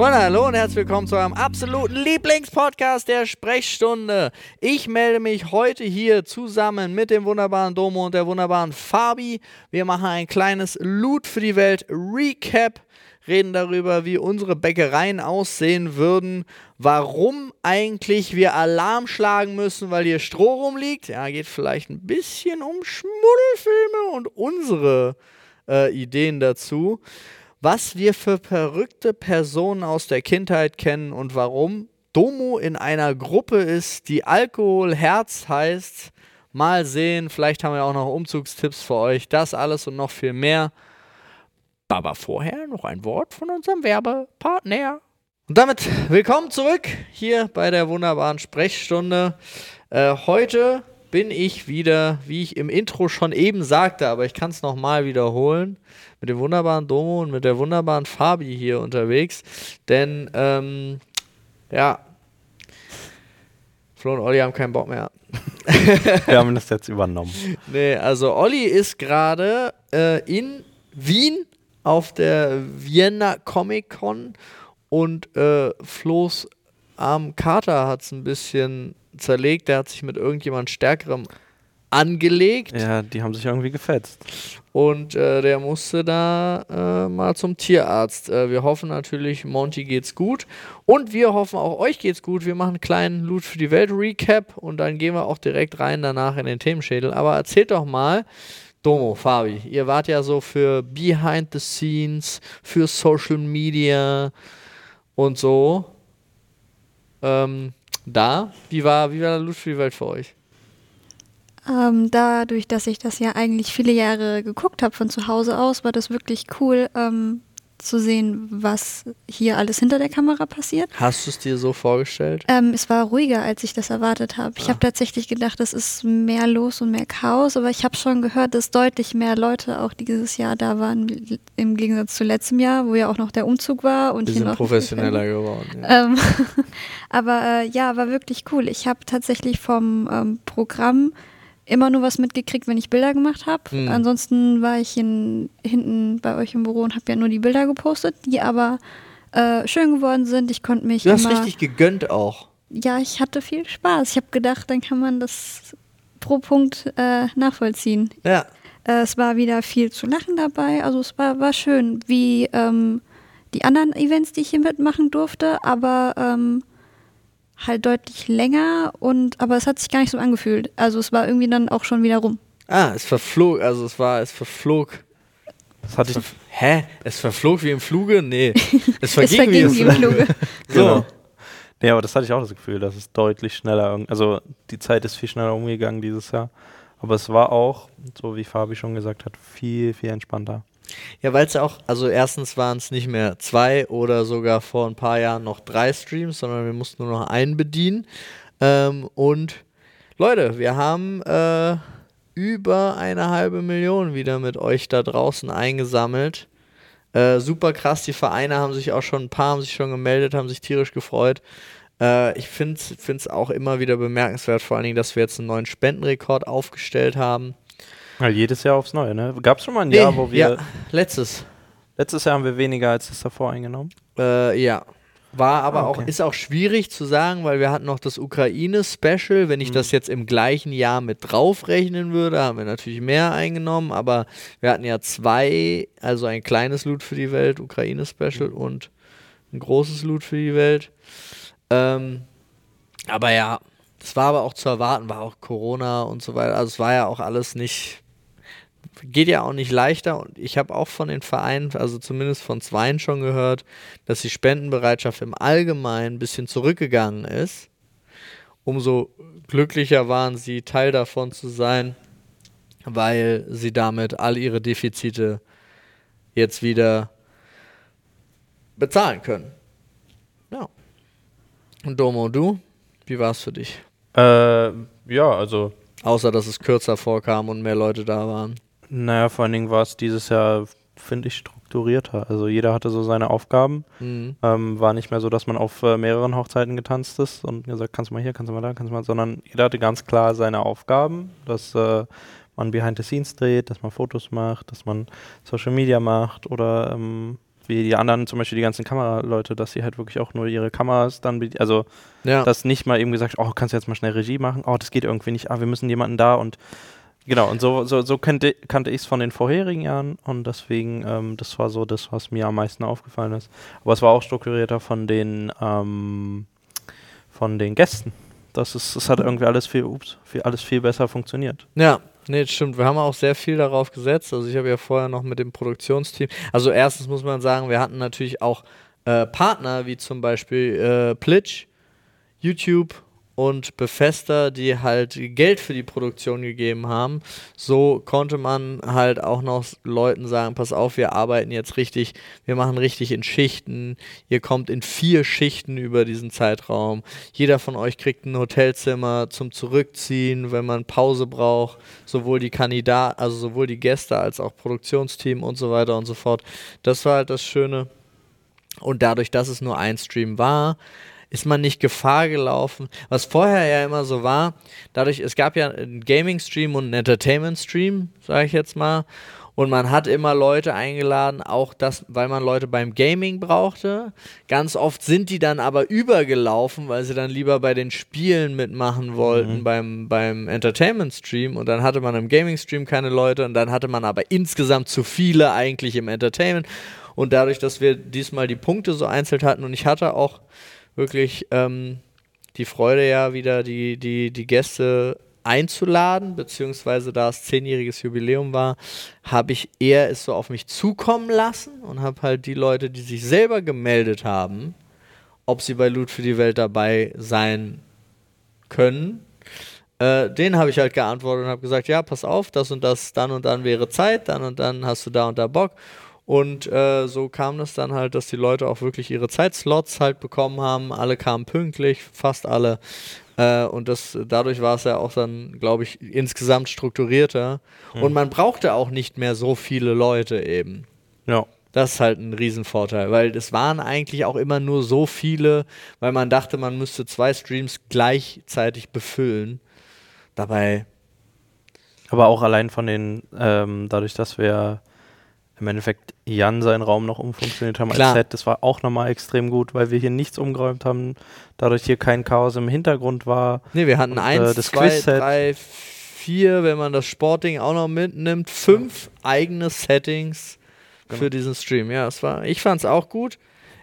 Freunde, hallo und herzlich willkommen zu eurem absoluten Lieblingspodcast der Sprechstunde. Ich melde mich heute hier zusammen mit dem wunderbaren Domo und der wunderbaren Fabi. Wir machen ein kleines Loot für die Welt Recap, reden darüber, wie unsere Bäckereien aussehen würden, warum eigentlich wir Alarm schlagen müssen, weil hier Stroh rumliegt. Ja, geht vielleicht ein bisschen um Schmuddelfilme und unsere äh, Ideen dazu was wir für verrückte Personen aus der Kindheit kennen und warum Domo in einer Gruppe ist, die Alkoholherz heißt. Mal sehen, vielleicht haben wir auch noch Umzugstipps für euch. Das alles und noch viel mehr. Aber vorher noch ein Wort von unserem Werbepartner. Und damit willkommen zurück hier bei der wunderbaren Sprechstunde. Äh, heute bin ich wieder, wie ich im Intro schon eben sagte, aber ich kann es nochmal wiederholen, mit dem wunderbaren Domo und mit der wunderbaren Fabi hier unterwegs. Denn, ähm, ja, Flo und Olli haben keinen Bock mehr. Wir haben das jetzt übernommen. Nee, also Olli ist gerade äh, in Wien auf der Vienna Comic Con und äh, Flo's Arm Kater hat es ein bisschen zerlegt. Der hat sich mit irgendjemand Stärkerem angelegt. Ja, die haben sich irgendwie gefetzt. Und äh, der musste da äh, mal zum Tierarzt. Äh, wir hoffen natürlich, Monty geht's gut. Und wir hoffen auch, euch geht's gut. Wir machen einen kleinen Loot für die Welt Recap und dann gehen wir auch direkt rein danach in den Themenschädel. Aber erzählt doch mal, Domo, Fabi, ihr wart ja so für Behind the Scenes, für Social Media und so. Ähm, da, wie war, wie war der Welt für euch? Ähm, dadurch, dass ich das ja eigentlich viele Jahre geguckt habe von zu Hause aus, war das wirklich cool ähm, zu sehen, was hier alles hinter der Kamera passiert. Hast du es dir so vorgestellt? Ähm, es war ruhiger, als ich das erwartet habe. Ich ah. habe tatsächlich gedacht, es ist mehr los und mehr Chaos, aber ich habe schon gehört, dass deutlich mehr Leute auch dieses Jahr da waren, im Gegensatz zu letztem Jahr, wo ja auch noch der Umzug war. Und Wir sind professioneller geworden. Ja. Ähm, aber äh, ja, war wirklich cool. Ich habe tatsächlich vom ähm, Programm immer nur was mitgekriegt, wenn ich Bilder gemacht habe. Mhm. Ansonsten war ich in, hinten bei euch im Büro und habe ja nur die Bilder gepostet, die aber äh, schön geworden sind. Ich konnte mich. Du hast richtig gegönnt auch. Ja, ich hatte viel Spaß. Ich habe gedacht, dann kann man das pro Punkt äh, nachvollziehen. Ja. Äh, es war wieder viel zu lachen dabei. Also es war, war schön, wie ähm, die anderen Events, die ich hier mitmachen durfte, aber ähm, halt deutlich länger und aber es hat sich gar nicht so angefühlt. Also es war irgendwie dann auch schon wieder rum. Ah, es verflog, also es war, es verflog. Das hatte ich. Hä? Es verflog wie im Fluge? Nee. Es verging, es verging wie, im Fluge. so. Genau. Nee, aber das hatte ich auch das Gefühl, dass es deutlich schneller, also die Zeit ist viel schneller umgegangen dieses Jahr. Aber es war auch, so wie Fabi schon gesagt hat, viel, viel entspannter. Ja, weil es ja auch, also erstens waren es nicht mehr zwei oder sogar vor ein paar Jahren noch drei Streams, sondern wir mussten nur noch einen bedienen. Ähm, und Leute, wir haben äh, über eine halbe Million wieder mit euch da draußen eingesammelt. Äh, super krass, die Vereine haben sich auch schon, ein paar haben sich schon gemeldet, haben sich tierisch gefreut. Äh, ich finde es auch immer wieder bemerkenswert, vor allen Dingen, dass wir jetzt einen neuen Spendenrekord aufgestellt haben. Ja, jedes Jahr aufs Neue, ne? Gab es schon mal ein nee, Jahr, wo wir. Ja, letztes. Letztes Jahr haben wir weniger als das davor eingenommen. Äh, ja. War aber ah, okay. auch, ist auch schwierig zu sagen, weil wir hatten noch das Ukraine-Special. Wenn ich mhm. das jetzt im gleichen Jahr mit draufrechnen würde, haben wir natürlich mehr eingenommen, aber wir hatten ja zwei, also ein kleines Loot für die Welt, Ukraine-Special mhm. und ein großes Loot für die Welt. Ähm, aber ja, das war aber auch zu erwarten, war auch Corona und so weiter. Also es war ja auch alles nicht geht ja auch nicht leichter und ich habe auch von den Vereinen, also zumindest von zweien schon gehört, dass die Spendenbereitschaft im Allgemeinen ein bisschen zurückgegangen ist. Umso glücklicher waren sie, Teil davon zu sein, weil sie damit all ihre Defizite jetzt wieder bezahlen können. Ja. Und Domo, du, wie war es für dich? Äh, ja, also. Außer, dass es kürzer vorkam und mehr Leute da waren. Naja, vor allen Dingen war es dieses Jahr, finde ich, strukturierter. Also jeder hatte so seine Aufgaben. Mhm. Ähm, war nicht mehr so, dass man auf äh, mehreren Hochzeiten getanzt ist und gesagt, kannst du mal hier, kannst du mal da, kannst du mal, sondern jeder hatte ganz klar seine Aufgaben, dass äh, man Behind the Scenes dreht, dass man Fotos macht, dass man Social Media macht oder ähm, wie die anderen, zum Beispiel die ganzen Kameraleute, dass sie halt wirklich auch nur ihre Kameras dann, also Ja. dass nicht mal eben gesagt, oh, kannst du jetzt mal schnell Regie machen? Oh, das geht irgendwie nicht. Ah, wir müssen jemanden da und genau, und so, so, so kannte, kannte ich es von den vorherigen Jahren und deswegen, ähm, das war so das, was mir am meisten aufgefallen ist. Aber es war auch strukturierter von den, ähm, von den Gästen. Das ist, es hat irgendwie alles viel, ups, viel, alles viel besser funktioniert. Ja, nee, das stimmt. Wir haben auch sehr viel darauf gesetzt. Also ich habe ja vorher noch mit dem Produktionsteam. Also erstens muss man sagen, wir hatten natürlich auch äh, Partner wie zum Beispiel äh, Plitch, YouTube und Befester, die halt Geld für die Produktion gegeben haben. So konnte man halt auch noch Leuten sagen, pass auf, wir arbeiten jetzt richtig, wir machen richtig in Schichten. Ihr kommt in vier Schichten über diesen Zeitraum. Jeder von euch kriegt ein Hotelzimmer zum Zurückziehen, wenn man Pause braucht. Sowohl die Kandidaten, also sowohl die Gäste als auch Produktionsteam und so weiter und so fort. Das war halt das Schöne. Und dadurch, dass es nur ein Stream war, ist man nicht Gefahr gelaufen. Was vorher ja immer so war, dadurch, es gab ja einen Gaming-Stream und einen Entertainment-Stream, sage ich jetzt mal. Und man hat immer Leute eingeladen, auch das, weil man Leute beim Gaming brauchte. Ganz oft sind die dann aber übergelaufen, weil sie dann lieber bei den Spielen mitmachen wollten, beim, beim Entertainment-Stream. Und dann hatte man im Gaming-Stream keine Leute und dann hatte man aber insgesamt zu viele eigentlich im Entertainment. Und dadurch, dass wir diesmal die Punkte so einzeln hatten und ich hatte auch wirklich ähm, die Freude ja wieder, die, die, die Gäste einzuladen, beziehungsweise da es zehnjähriges Jubiläum war, habe ich eher es so auf mich zukommen lassen und habe halt die Leute, die sich selber gemeldet haben, ob sie bei Loot für die Welt dabei sein können, äh, denen habe ich halt geantwortet und habe gesagt, ja, pass auf, das und das, dann und dann wäre Zeit, dann und dann hast du da und da Bock. Und äh, so kam das dann halt, dass die Leute auch wirklich ihre Zeitslots halt bekommen haben. Alle kamen pünktlich, fast alle. Äh, und das, dadurch war es ja auch dann, glaube ich, insgesamt strukturierter. Und man brauchte auch nicht mehr so viele Leute eben. Ja. Das ist halt ein Riesenvorteil, weil es waren eigentlich auch immer nur so viele, weil man dachte, man müsste zwei Streams gleichzeitig befüllen. Dabei, Aber auch allein von den, ähm, dadurch, dass wir im Endeffekt Jan seinen Raum noch umfunktioniert haben Klar. als Set, das war auch nochmal extrem gut, weil wir hier nichts umgeräumt haben, dadurch hier kein Chaos im Hintergrund war. ne, wir hatten Und, eins, äh, das zwei, Quizset. drei, vier, wenn man das Sportding auch noch mitnimmt, fünf eigene Settings Genau. für diesen Stream. Ja, es war, ich fand es auch gut.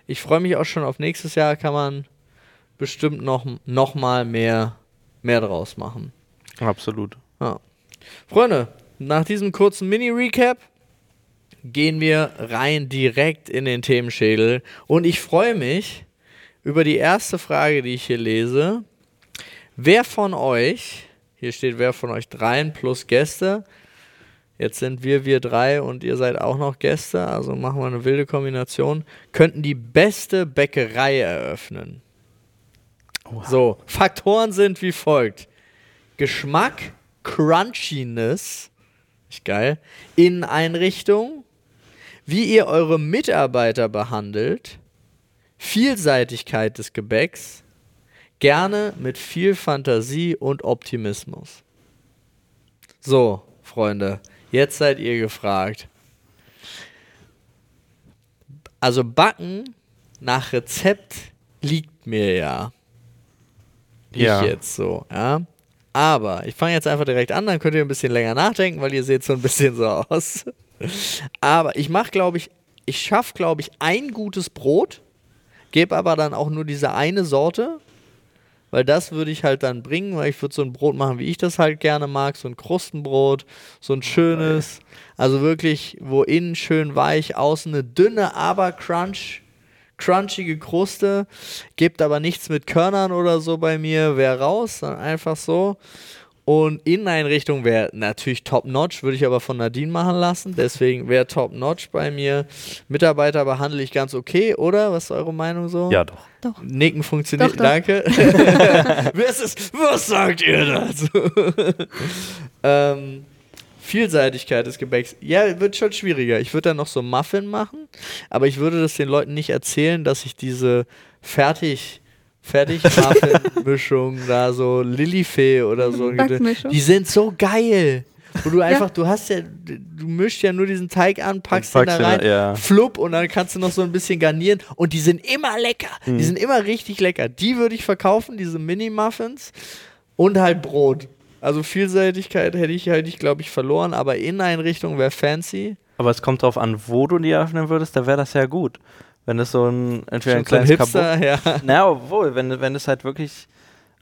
Ich freue mich auch schon auf nächstes Jahr, kann man bestimmt noch, noch mal mehr, mehr draus machen. Absolut. Ja. Freunde, nach diesem kurzen Mini-Recap gehen wir rein direkt in den Themenschädel. Und ich freue mich über die erste Frage, die ich hier lese. Wer von euch, hier steht wer von euch dreien plus Gäste, jetzt sind wir wir drei und ihr seid auch noch Gäste, also machen wir eine wilde Kombination, könnten die beste Bäckerei eröffnen? So, Faktoren sind wie folgt. Geschmack, Crunchiness, ist geil, Inneneinrichtung, wie ihr eure Mitarbeiter behandelt, Vielseitigkeit des Gebäcks, gerne mit viel Fantasie und Optimismus. So, Freunde, jetzt seid ihr gefragt. Also Backen nach Rezept liegt mir ja. Ich Ja. jetzt so, ja. Aber ich fange jetzt einfach direkt an, dann könnt ihr ein bisschen länger nachdenken, weil ihr seht so ein bisschen so aus. Aber ich mache, glaube ich, ich schaffe, glaube ich, ein gutes Brot, gebe aber dann auch nur diese eine Sorte, weil das würde ich halt dann bringen, weil ich würde so ein Brot machen, wie ich das halt gerne mag, so ein Krustenbrot, so ein schönes, also wirklich, wo innen schön weich, außen eine dünne, aber crunch, crunchige Kruste, gibt aber nichts mit Körnern oder so bei mir, wäre raus, dann einfach so. Und Inneneinrichtung wäre natürlich top-notch, würde ich aber von Nadine machen lassen. Deswegen wäre top-notch bei mir. Mitarbeiter behandle ich ganz okay, oder? Was ist eure Meinung so? Ja, doch. Doch. Nicken funktioniert, Doch, doch. danke. was, ist, was sagt ihr dazu? ähm, Vielseitigkeit des Gebäcks. Ja, wird schon schwieriger. Ich würde dann noch so Muffin machen, aber ich würde das den Leuten nicht erzählen, dass ich diese fertig fertig Muffin Mischung da so Lilifee oder so die sind so geil. Wo du einfach, du hast ja, du mischst ja nur diesen Teig an, packst Und den da rein, ja. flupp und dann kannst du noch so ein bisschen garnieren und die sind immer lecker. Mhm. Die sind immer richtig lecker. Die würde ich verkaufen, diese Mini-Muffins und halt Brot. Also Vielseitigkeit hätte ich halt, ich glaube ich, verloren, aber Inneneinrichtung wäre fancy. Aber es kommt darauf an, wo du die öffnen würdest, da wäre das ja gut. Wenn es so ein, entweder ein so ein kleines Hipster, Kabuff- ja. Na, obwohl, wenn, wenn es halt wirklich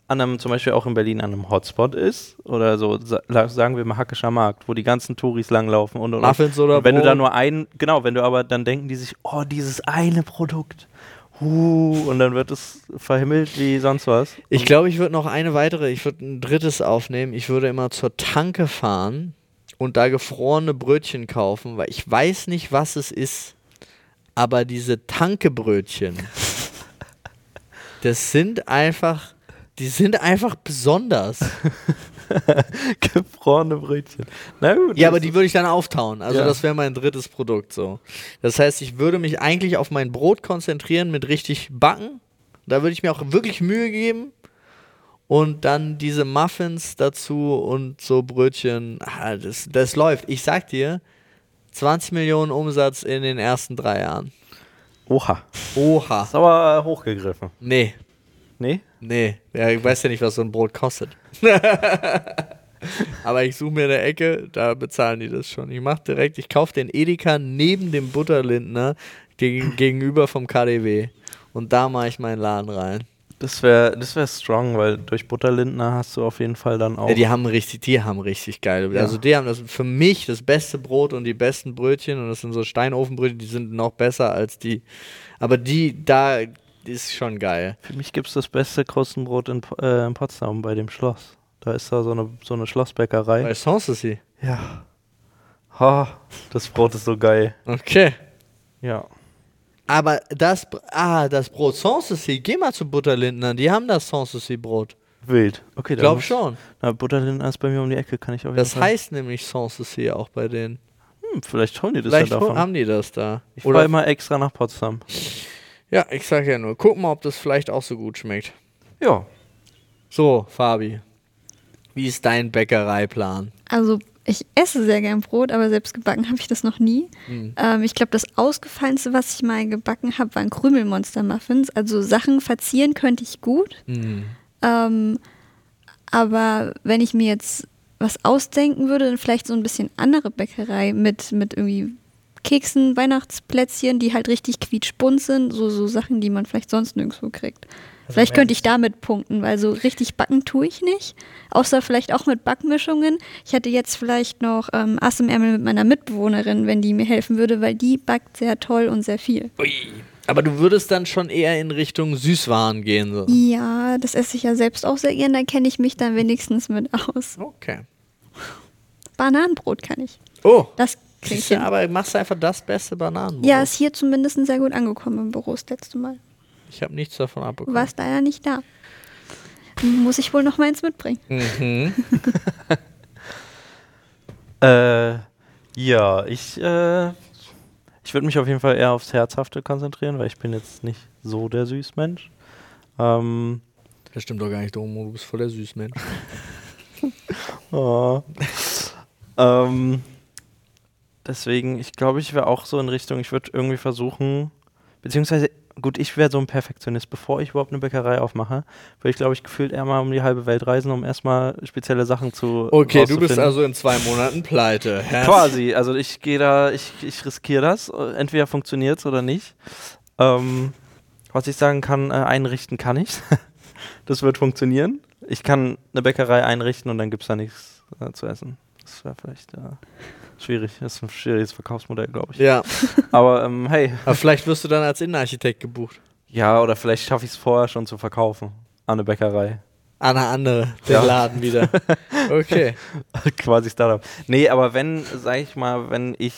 an einem, zum Beispiel auch in Berlin an einem Hotspot ist, oder so, sagen wir mal Hackischer Markt, wo die ganzen Touris langlaufen und, und, und. Muffins oder und wenn du da Brot. nur ein, genau, wenn du aber dann denken die sich, oh, dieses eine Produkt, huh, und dann wird es verhimmelt wie sonst was. Ich glaube, ich würde noch eine weitere, ich würde ein drittes aufnehmen. Ich würde immer zur Tanke fahren und da gefrorene Brötchen kaufen, weil ich weiß nicht, was es ist. Aber diese Tankebrötchen, das sind einfach, die sind einfach besonders. gefrorene Brötchen. Na gut. Ja, aber die würde ich dann auftauen. Also Ja. das wäre mein drittes Produkt so. Das heißt, ich würde mich eigentlich auf mein Brot konzentrieren mit richtig backen. Da würde ich mir auch wirklich Mühe geben. Und dann diese Muffins dazu und so Brötchen. Ah, das, das läuft. Ich sag dir, 20 Millionen Umsatz in den ersten drei Jahren. Oha. Oha. Ist aber hochgegriffen. Nee, Nee? nee. Ja, ich weiß ja nicht, was so ein Brot kostet. Aber ich suche mir eine Ecke, da bezahlen die das schon. Ich mache direkt, ich kaufe den Edeka neben dem Butterlindner gegen, gegenüber vom KDW. Und da mache ich meinen Laden rein. Das wäre das wär strong, weil durch Butterlindner hast du auf jeden Fall dann auch. Ja, die haben richtig, die haben richtig geil. Ja. Also die haben das für mich das beste Brot und die besten Brötchen und das sind so Steinofenbrötchen, die sind noch besser als die. Aber die da ist schon geil. Für mich gibt es das beste Krustenbrot in, äh, in Potsdam bei dem Schloss. Da ist da so eine, so eine Schlossbäckerei. Bei Sanssouci. Ja. Ha, das Brot ist so geil. Okay. Ja. Aber das, ah, das Brot Sanssouci, geh mal zu Butterlindner, die haben das Sanssouci-Brot. Wild. Okay, Ich glaube muss- schon. Na, Butterlindner ist bei mir um die Ecke, kann ich jeden Das Fall. heißt nämlich Sanssouci auch bei denen. Hm, vielleicht holen die das Vielleicht ja davon. haben die das da. ich Oder, fahre immer extra nach Potsdam. ja, ich sag ja nur, guck mal, ob das vielleicht auch so gut schmeckt. Ja. So, Fabi, wie ist dein Bäckereiplan? Also ich esse sehr gern Brot, aber selbst gebacken habe ich das noch nie. Hm. Ähm, ich glaube, das ausgefallenste, was ich mal gebacken habe, waren Krümelmonster-Muffins. Also Sachen verzieren könnte ich gut. Ähm, aber wenn ich mir jetzt was ausdenken würde, dann vielleicht so ein bisschen andere Bäckerei mit, mit irgendwie Keksen, Weihnachtsplätzchen, die halt richtig quietschbunt sind. So, so Sachen, die man vielleicht sonst nirgendwo kriegt. Vielleicht mehr könnte ich damit punkten, weil so richtig backen tue ich nicht. Außer vielleicht auch mit Backmischungen. Ich hätte jetzt vielleicht noch ähm, Ass im Ärmel mit meiner Mitbewohnerin, wenn die mir helfen würde, weil die backt sehr toll und sehr viel. Ui. Aber du würdest dann schon eher in Richtung Süßwaren gehen. So. Ja, das esse ich ja selbst auch sehr gern, da kenne ich mich dann wenigstens mit aus. Okay. Bananenbrot kann ich. Oh, Das kriege ich siehst du, aber machst du einfach das beste Bananenbrot. Ja, ist hier zumindest sehr gut angekommen im Büro das letzte Mal. Ich habe nichts davon abbekommen. War es leider nicht da. Muss ich wohl noch mal eins mitbringen. Mhm. Äh, ja, ich, äh, ich würde mich auf jeden Fall eher aufs Herzhafte konzentrieren, weil ich bin jetzt nicht so der Süßmensch. Ähm, Das stimmt doch gar nicht, Domo. Du bist voll der Süßmensch. oh. ähm, deswegen, ich glaube, ich wäre auch so in Richtung, ich würde irgendwie versuchen, beziehungsweise, gut, ich wäre so ein Perfektionist. Bevor ich überhaupt eine Bäckerei aufmache, würde ich, glaube ich, gefühlt eher mal um die halbe Welt reisen, um erstmal spezielle Sachen zu Okay, du bist also in zwei Monaten pleite. Quasi, also ich gehe da, ich, ich riskiere das. Entweder funktioniert es oder nicht. Ähm, was ich sagen kann, äh, einrichten kann ich. das wird funktionieren. Ich kann eine Bäckerei einrichten und dann gibt es da nichts äh, zu essen. Das wäre vielleicht äh, schwierig. Das ist ein schwieriges Verkaufsmodell, glaube ich. Ja, Aber ähm, hey, aber vielleicht wirst du dann als Innenarchitekt gebucht. ja, oder vielleicht schaffe ich es vorher schon zu verkaufen an eine Bäckerei. An eine andere, den Ja. Laden wieder. Okay. Quasi Startup. Nee, aber wenn, sag ich mal, wenn ich.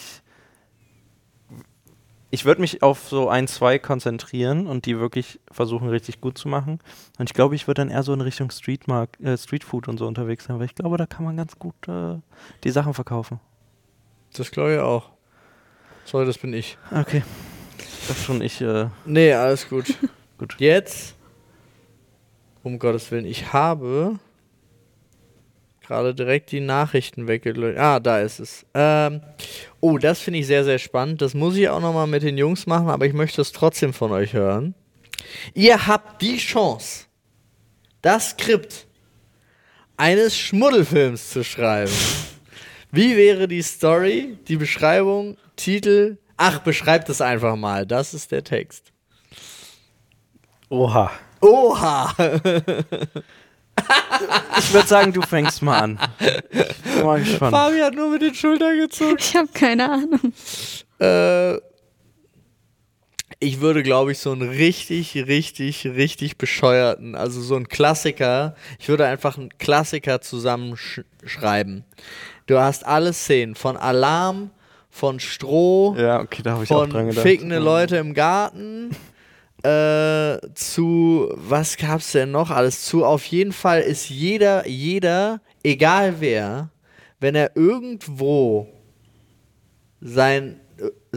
Ich würde mich auf so ein, zwei konzentrieren und die wirklich versuchen, richtig gut zu machen. Und ich glaube, ich würde dann eher so in Richtung Streetmark, äh, Streetfood und so unterwegs sein, weil ich glaube, da kann man ganz gut äh, die Sachen verkaufen. Das glaube ich auch. Sorry, das bin ich. Okay. Das schon ich. Äh, Nee, alles gut. Gut. Jetzt, um Gottes Willen, ich habe gerade direkt die Nachrichten weggelöst. Ah, da ist es. Ähm, oh, das finde ich sehr, sehr spannend. Das muss ich auch nochmal mit den Jungs machen, aber ich möchte es trotzdem von euch hören. Ihr habt die Chance, das Skript eines Schmuddelfilms zu schreiben. Wie wäre die Story, die Beschreibung, Titel? Ach, beschreibt es einfach mal. Das ist der Text. Oha. Oha! Ich würde sagen, du fängst mal an. Ich bin mal gespannt. Fabi hat nur mit den Schultern gezuckt. Ich habe keine Ahnung. Äh, ich würde, glaube ich, so einen richtig, richtig, richtig bescheuerten, also so einen Klassiker, ich würde einfach einen Klassiker zusammenschreiben. Du hast alle Szenen. Von Alarm, von Stroh, Ja, okay, von fickende Leute im Garten, äh, zu, was gab's denn noch alles zu? Auf jeden Fall ist jeder, jeder, egal wer, wenn er irgendwo sein,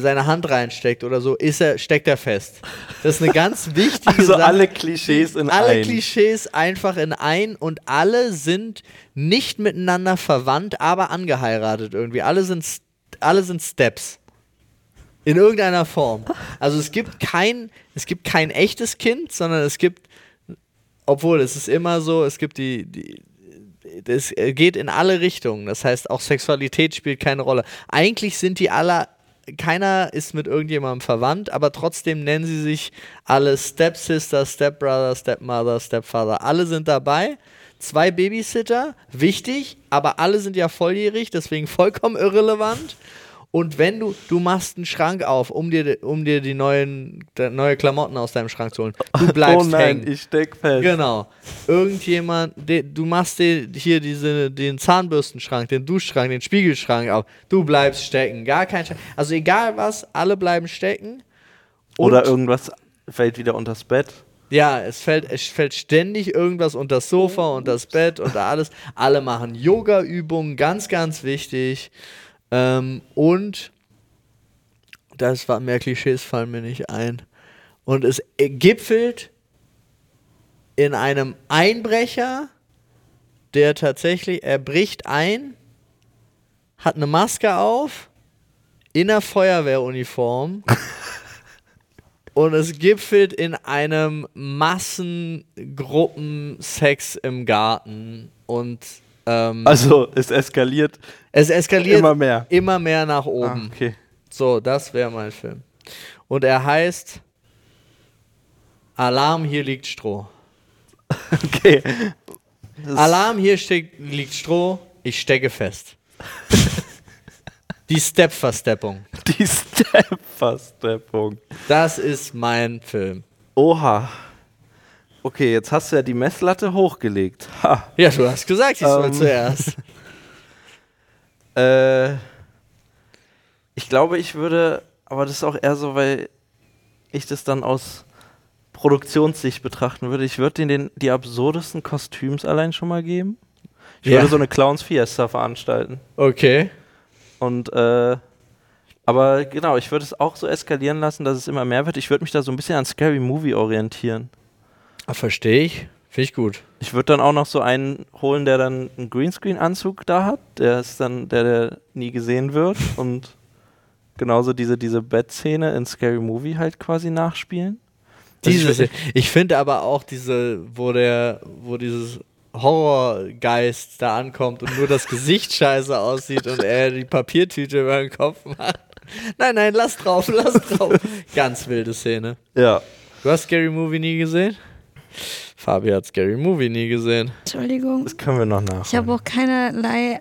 seine Hand reinsteckt oder so, ist er, steckt er fest. Das ist eine ganz wichtige Also Sache. alle Klischees in alle ein. Klischees einfach in ein und alle sind nicht miteinander verwandt, aber angeheiratet irgendwie. Alle sind, alle sind Steps. In irgendeiner Form. Also es gibt kein, es gibt kein echtes Kind, sondern es gibt, obwohl es ist immer so, es gibt die, die das geht in alle Richtungen. Das heißt, auch Sexualität spielt keine Rolle. Eigentlich sind die alle, keiner ist mit irgendjemandem verwandt, aber trotzdem nennen sie sich alle Stepsister, Stepbrother, Stepmother, Stepfather. Alle sind dabei. Zwei Babysitter, wichtig, aber alle sind ja volljährig, deswegen vollkommen irrelevant. Und wenn du, du machst einen Schrank auf, um dir, um dir die neuen, neue Klamotten aus deinem Schrank zu holen, du bleibst oh nein, hängen. ich steck fest. Genau. Irgendjemand, de, du machst dir hier diese, den Zahnbürstenschrank, den Duschschrank, den Spiegelschrank auf. Du bleibst stecken. Gar kein Schrank. Also egal was, alle bleiben stecken. Oder Und- irgendwas fällt wieder unters Bett. Ja, es fällt, es fällt ständig irgendwas unter das Sofa, unter das Bett, unter alles. Alle machen Yoga-Übungen, ganz, ganz wichtig. Ähm, und das war mehr Klischees fallen mir nicht ein. Und es gipfelt in einem Einbrecher, der tatsächlich, er bricht ein, hat eine Maske auf, in der Feuerwehruniform. Und es gipfelt in einem Massengruppensex im Garten. Und ähm, Also, es eskaliert es eskaliert immer mehr. immer mehr nach Ah, oben. okay. So, das wäre mein Film. Und er heißt Alarm, hier liegt Stroh. Okay. Das- Alarm, hier liegt Stroh, ich stecke fest. Die Step-Versteppung. Die Step-Versteppung. Das ist mein Film. Oha. Okay, jetzt hast du ja die Messlatte hochgelegt. Ha. Ja, du hast gesagt, ich soll Ähm. zuerst. Äh, ich glaube, ich würde, aber das ist auch eher so, weil ich das dann aus Produktionssicht betrachten würde. Ich würde denen den, die absurdesten Kostüms allein schon mal geben. Ich Ja. würde so eine Clowns Fiesta veranstalten. Okay. Und äh, aber genau, ich würde es auch so eskalieren lassen, dass es immer mehr wird. Ich würde mich da so ein bisschen an Scary Movie orientieren. Ah, Verstehe ich. Finde ich gut. Ich würde dann auch noch so einen holen, der dann einen Greenscreen-Anzug da hat. Der ist dann der, der nie gesehen wird. Und genauso diese, diese Bettszene in Scary Movie halt quasi nachspielen. Also ich Diese, weiß- ich finde aber auch diese, wo der, wo dieses Horrorgeist da ankommt und nur das Gesicht scheiße aussieht und er die Papiertüte über den Kopf macht. Nein, nein, lass drauf, lass drauf. Ganz wilde Szene. Ja. Du hast Scary Movie nie gesehen? Fabi hat Scary Movie nie gesehen. Entschuldigung. Das können wir noch nach. Ich habe auch keinerlei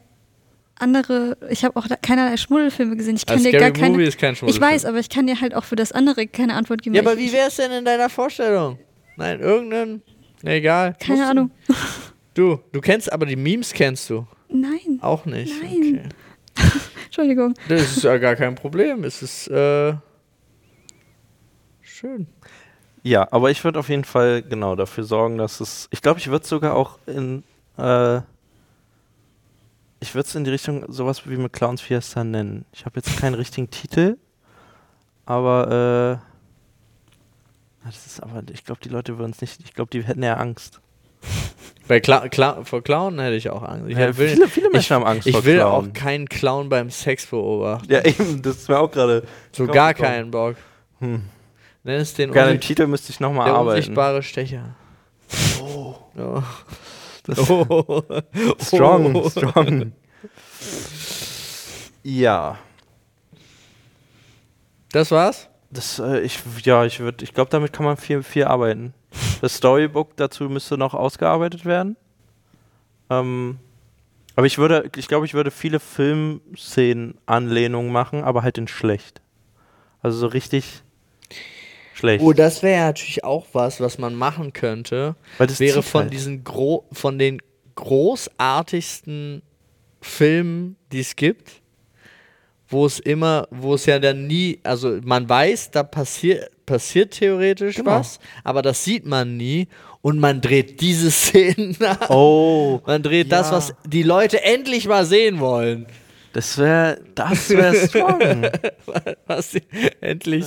andere, ich habe auch keinerlei Schmuddelfilme gesehen. Ich kann Also dir Scary gar keine. Movie ist kein ich Schmuddelfilm. weiß, aber ich kann dir halt auch für das andere keine Antwort geben. Ja, aber ich, wie wär's denn in deiner Vorstellung? Nein, irgendeinen. Nee, egal. Keine Musst du- Ahnung. Du, du kennst aber die Memes kennst du. Nein. Auch nicht. Nein. Okay. Entschuldigung. Das ist ja gar kein Problem. Es ist äh, schön. Ja, aber ich würde auf jeden Fall genau dafür sorgen, dass es. Ich glaube, ich würde sogar auch in. Äh, ich würde es in die Richtung sowas wie mit Clowns Fiesta nennen. Ich habe jetzt keinen richtigen Titel, aber. Äh, das ist aber. Ich glaube, die Leute würden es nicht. Ich glaube, die hätten eher Angst. Bei Cla Cla vor Clown hätte ich auch Angst. Ich Ja, will, viele, viele Menschen ich, haben Angst ich vor will Clown. auch keinen Clown beim Sex beobachten. Ja, eben, das ist mir auch gerade. So gar gekommen. keinen Bock. Hm. Nenn es den Gerne im Titel müsste ich nochmal der arbeiten. unsichtbare Stecher. Oh. oh. Strong, Oh. strong. Ja. Das war's? Das, äh, ich, ja, ich würde, ich glaube, damit kann man viel, viel arbeiten. Das Storybook dazu müsste noch ausgearbeitet werden. Ähm, aber ich würde, ich glaube, ich würde viele Filmszenen-Anlehnungen machen, aber halt in schlecht. Also so richtig schlecht. Oh, das wäre natürlich auch was, was man machen könnte. Weil das wäre von halt. diesen gro von den großartigsten Filmen, die es gibt, wo es immer, wo es ja dann nie, also man weiß, da passiert passiert theoretisch Genau. was, aber das sieht man nie und man dreht diese Szenen nach. Oh, Man dreht das, Ja. was die Leute endlich mal sehen wollen. Das wäre, das wäre strong. Was endlich,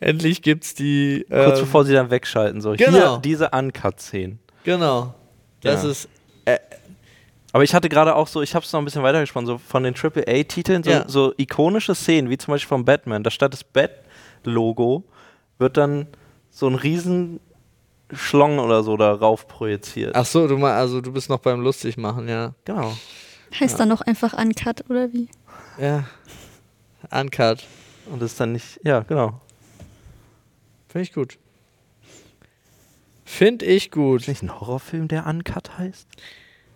endlich gibt's die. Kurz ähm, bevor sie dann wegschalten, so. genau. Hier, diese Uncut-Szenen. Genau. Das Ja. ist. Aber ich hatte gerade auch so, ich habe es noch ein bisschen weitergesponnen, so von den AAA-Titeln, so, Ja. so ikonische Szenen, wie zum Beispiel von Batman, da statt des Bat-Logo wird dann so ein riesen Schlong oder so darauf projiziert. Ach so, du mal, also du bist noch beim lustig machen, ja. Genau. Heißt dann noch einfach Uncut oder wie? Ja. Uncut. Und ist dann nicht, ja, genau. Finde ich gut. Finde ich gut. Ist nicht ein Horrorfilm, der Uncut heißt?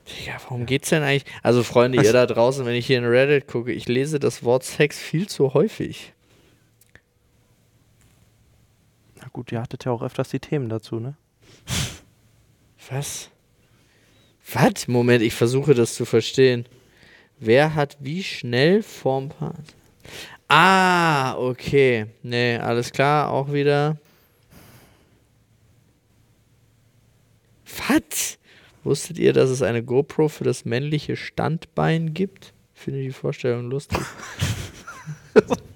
Digga, warum geht's denn eigentlich? Also, Freunde, ihr da draußen, wenn ich hier in Reddit gucke, ich lese das Wort Sex viel zu häufig. Na gut, ihr hattet ja auch öfters die Themen dazu, ne? Was? Was? Moment, ich versuche das zu verstehen. Wer hat wie schnell vorm Part? Ah, okay. Nee, alles klar, auch wieder. Was? Wusstet ihr, dass es eine GoPro für das männliche Standbein gibt? Finde die Vorstellung lustig.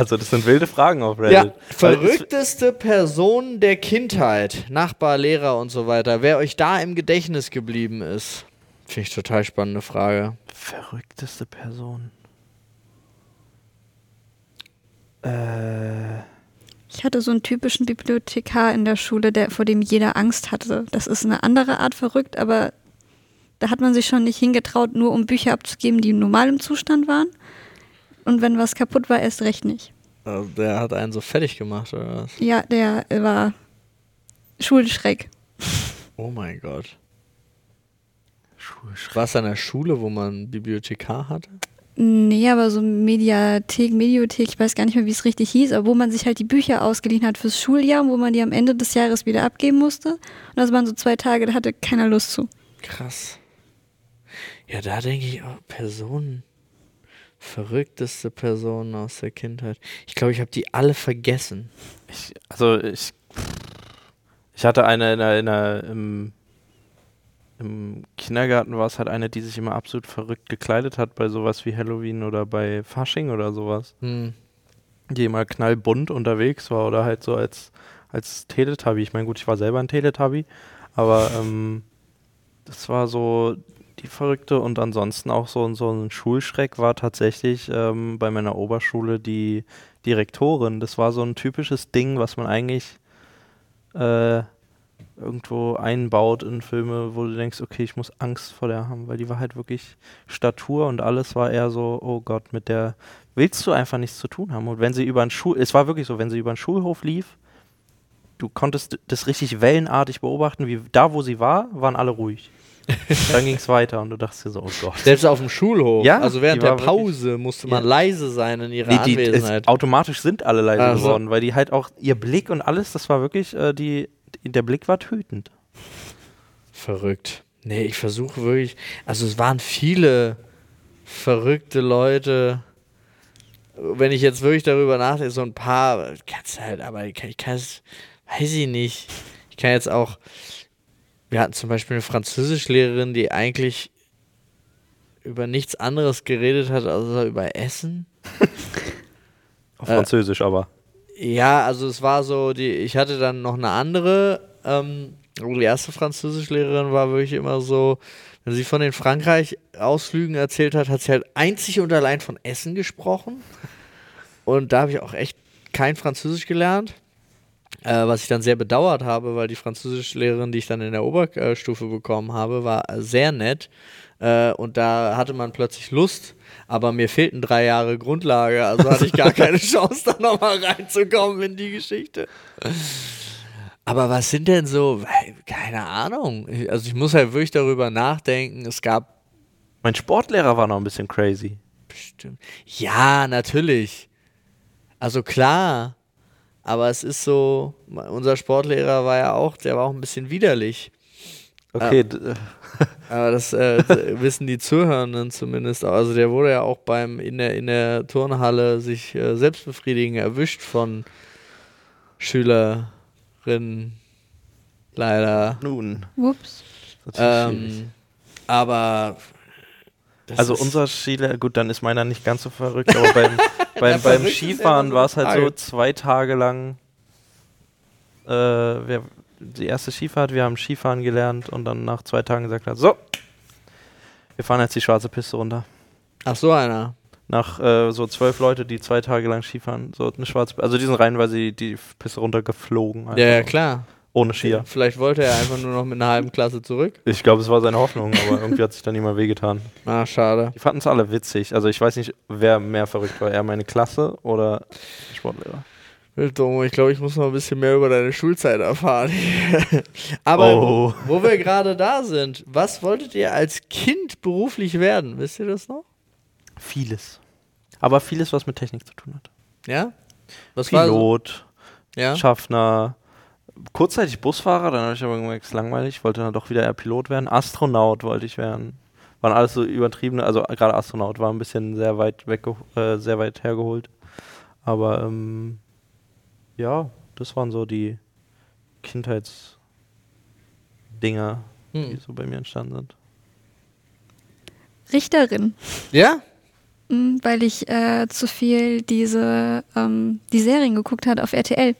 Also, das sind wilde Fragen auf Reddit. Ja, verrückteste Person der Kindheit, Nachbar, Lehrer und so weiter. Wer euch da im Gedächtnis geblieben ist? Finde ich total spannende Frage. Verrückteste Person. Äh. Ich hatte so einen typischen Bibliothekar in der Schule, der, vor dem jeder Angst hatte. Das ist eine andere Art verrückt, aber da hat man sich schon nicht hingetraut, nur um Bücher abzugeben, die normal im Zustand waren. Und wenn was kaputt war, erst recht nicht. Also der hat einen so fertig gemacht, oder was? Ja, der war Schulschreck. Oh mein Gott. Schulschreck. War es an der Schule, wo man Bibliothekar hatte? Nee, aber so Mediathek, Mediothek, ich weiß gar nicht mehr, wie es richtig hieß, aber wo man sich halt die Bücher ausgeliehen hat fürs Schuljahr und wo man die am Ende des Jahres wieder abgeben musste. Und das waren so zwei Tage, da hatte keiner Lust zu. Krass. Ja, da denke ich, oh, Personen. Verrückteste Personen aus der Kindheit. Ich glaube, ich habe die alle vergessen. Ich, also ich, ich hatte eine in der, in der, im, im Kindergarten war es halt eine, die sich immer absolut verrückt gekleidet hat bei sowas wie Halloween oder bei Fasching oder sowas. Hm. Die immer knallbunt unterwegs war oder halt so als, als Teletubby. Ich meine, gut, ich war selber ein Teletubby, aber ähm, das war so die Verrückte und ansonsten auch so, so ein Schulschreck war tatsächlich ähm, bei meiner Oberschule die Direktorin. Das war so ein typisches Ding, was man eigentlich äh, irgendwo einbaut in Filme, wo du denkst, okay, ich muss Angst vor der haben, weil die war halt wirklich Statur und alles war eher so, oh Gott, mit der willst du einfach nichts zu tun haben. Und wenn sie über einen Schul, es war wirklich so, wenn sie über einen Schulhof lief, du konntest das richtig wellenartig beobachten, wie da, wo sie war, waren alle ruhig. Dann ging es weiter und du dachtest dir so, oh Gott. Selbst auf dem Schulhof. Ja, also während die der Pause musste man Ja. leise sein in ihrer die, es, Anwesenheit. automatisch sind alle leise Ach so. geworden, weil die halt auch, ihr Blick und alles, das war wirklich, äh, die, der Blick war tötend. Verrückt. Nee, ich versuche wirklich. Also es waren viele verrückte Leute. Wenn ich jetzt wirklich darüber nachdenke, so ein paar, kannst du halt, aber ich kann es, weiß ich nicht. Ich kann jetzt auch. Wir hatten zum Beispiel eine Französischlehrerin, die eigentlich über nichts anderes geredet hat, außer über Essen. Auf Äh, Französisch aber. Ja, also es war so, die, ich hatte dann noch eine andere, ähm, die erste Französischlehrerin war wirklich immer so, wenn sie von den Frankreich-Ausflügen erzählt hat, hat sie halt einzig und allein von Essen gesprochen. Und da habe ich auch echt kein Französisch gelernt. Äh, was ich dann sehr bedauert habe, weil die Französischlehrerin, die ich dann in der Oberstufe bekommen habe, war sehr nett. Äh, und da hatte man plötzlich Lust, aber mir fehlten drei Jahre Grundlage, also hatte ich gar keine Chance, da nochmal reinzukommen in die Geschichte. Aber was sind denn so, keine Ahnung. Also ich muss halt wirklich darüber nachdenken. Es gab. Mein Sportlehrer war noch ein bisschen crazy. Bestimmt. Ja, natürlich. Also klar. Aber es ist so, unser Sportlehrer war ja auch, der war auch ein bisschen widerlich. Okay. Äh, aber das äh, wissen die Zuhörenden zumindest. Also der wurde ja auch beim in der, in der Turnhalle sich äh, selbst befriedigen erwischt von Schülerinnen. Leider. Nun. Ups. Ähm, aber also unser Skilehrer, gut, dann ist meiner nicht ganz so verrückt, aber beim, beim, beim Skifahren war es halt so zwei Tage lang. Äh, wir, die erste Skifahrt, wir haben Skifahren gelernt und dann nach zwei Tagen gesagt hat, so, wir fahren jetzt die schwarze Piste runter. Ach so einer. Nach äh, so zwölf Leute, die zwei Tage lang Skifahren, so eine schwarze, also die sind reihenweise die, die Piste runtergeflogen. Ja, ja, klar. Ohne Skier. Vielleicht wollte er einfach nur noch mit einer halben Klasse zurück. Ich glaube, es war seine Hoffnung, aber irgendwie hat sich dann niemand wehgetan. Ah, schade. Die fanden es alle witzig. Also ich weiß nicht, wer mehr verrückt war. Er meine Klasse oder der Sportlehrer? Domo, ich glaube, ich muss noch ein bisschen mehr über deine Schulzeit erfahren. aber Oh. wo, wo wir gerade da sind, was wolltet ihr als Kind beruflich werden? Wisst ihr das noch? Vieles. Aber vieles, was mit Technik zu tun hat. Ja? Was? Pilot, Ja? Schaffner, kurzzeitig Busfahrer, dann habe ich aber gemerkt, es ist langweilig, wollte dann doch wieder eher Pilot werden. Astronaut wollte ich werden. Waren alles so übertriebene, also gerade Astronaut war ein bisschen sehr weit weg, äh, sehr weit hergeholt. Aber ähm, ja, das waren so die Kindheitsdinger, die Hm. so bei mir entstanden sind. Richterin. Ja? Mm, Weil ich äh, zu viel diese ähm, die Serien geguckt hat auf RTL.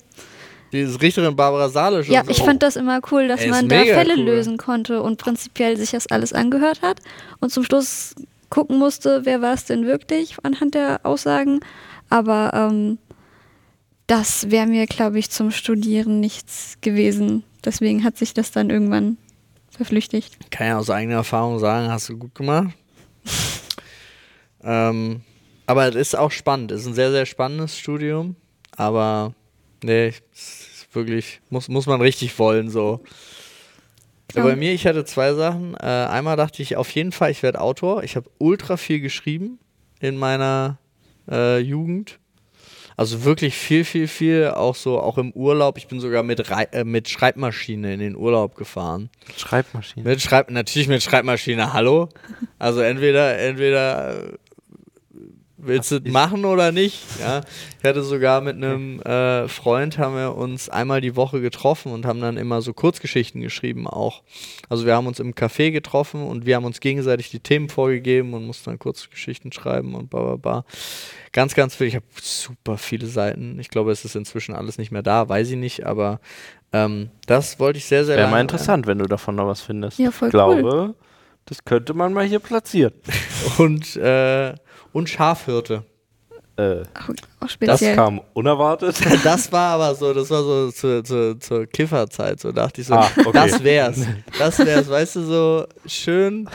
Dieses Richterin Barbara Salisch. Ja, so. ich fand das immer cool, dass Ey, man da Fälle cool. lösen konnte und prinzipiell sich das alles angehört hat und zum Schluss gucken musste, wer war es denn wirklich anhand der Aussagen. Aber ähm, das wäre mir, glaube ich, zum Studieren nichts gewesen. Deswegen hat sich das dann irgendwann verflüchtigt. kann ja aus eigener Erfahrung sagen, hast du gut gemacht. ähm, aber es ist auch spannend. Es ist ein sehr, sehr spannendes Studium. Aber nee, es ist wirklich, muss, muss man richtig wollen so. Ja. Bei mir, ich hatte zwei Sachen. Äh, einmal dachte ich auf jeden Fall, ich werde Autor. Ich habe ultra viel geschrieben in meiner äh, Jugend. Also wirklich viel, viel, viel. Auch so, auch im Urlaub. Ich bin sogar mit, äh, mit Schreibmaschine in den Urlaub gefahren. Schreibmaschine. Mit Schreib natürlich mit Schreibmaschine, hallo. Also entweder, entweder äh, willst du es machen oder nicht. Ja. Ich hatte sogar mit einem äh, Freund haben wir uns einmal die Woche getroffen und haben dann immer so Kurzgeschichten geschrieben auch. Also wir haben uns im Café getroffen und wir haben uns gegenseitig die Themen vorgegeben und mussten dann Kurzgeschichten schreiben und bla bla bla. Ganz, ganz viel. Ich habe super viele Seiten. Ich glaube, es ist inzwischen alles nicht mehr da, weiß ich nicht, aber ähm, das wollte ich sehr, sehr Wäre lange- mal interessant, wenn du davon noch was findest. Ja, voll ich glaube, das könnte man mal hier platzieren. und, äh, und Schafhirte. Äh, Auch, auch das speziell. kam unerwartet. Das war aber so, das war so zur, zur, zur Kifferzeit, so dachte ich so, Ah, okay. das wär's. Das wär's, weißt du, so schön,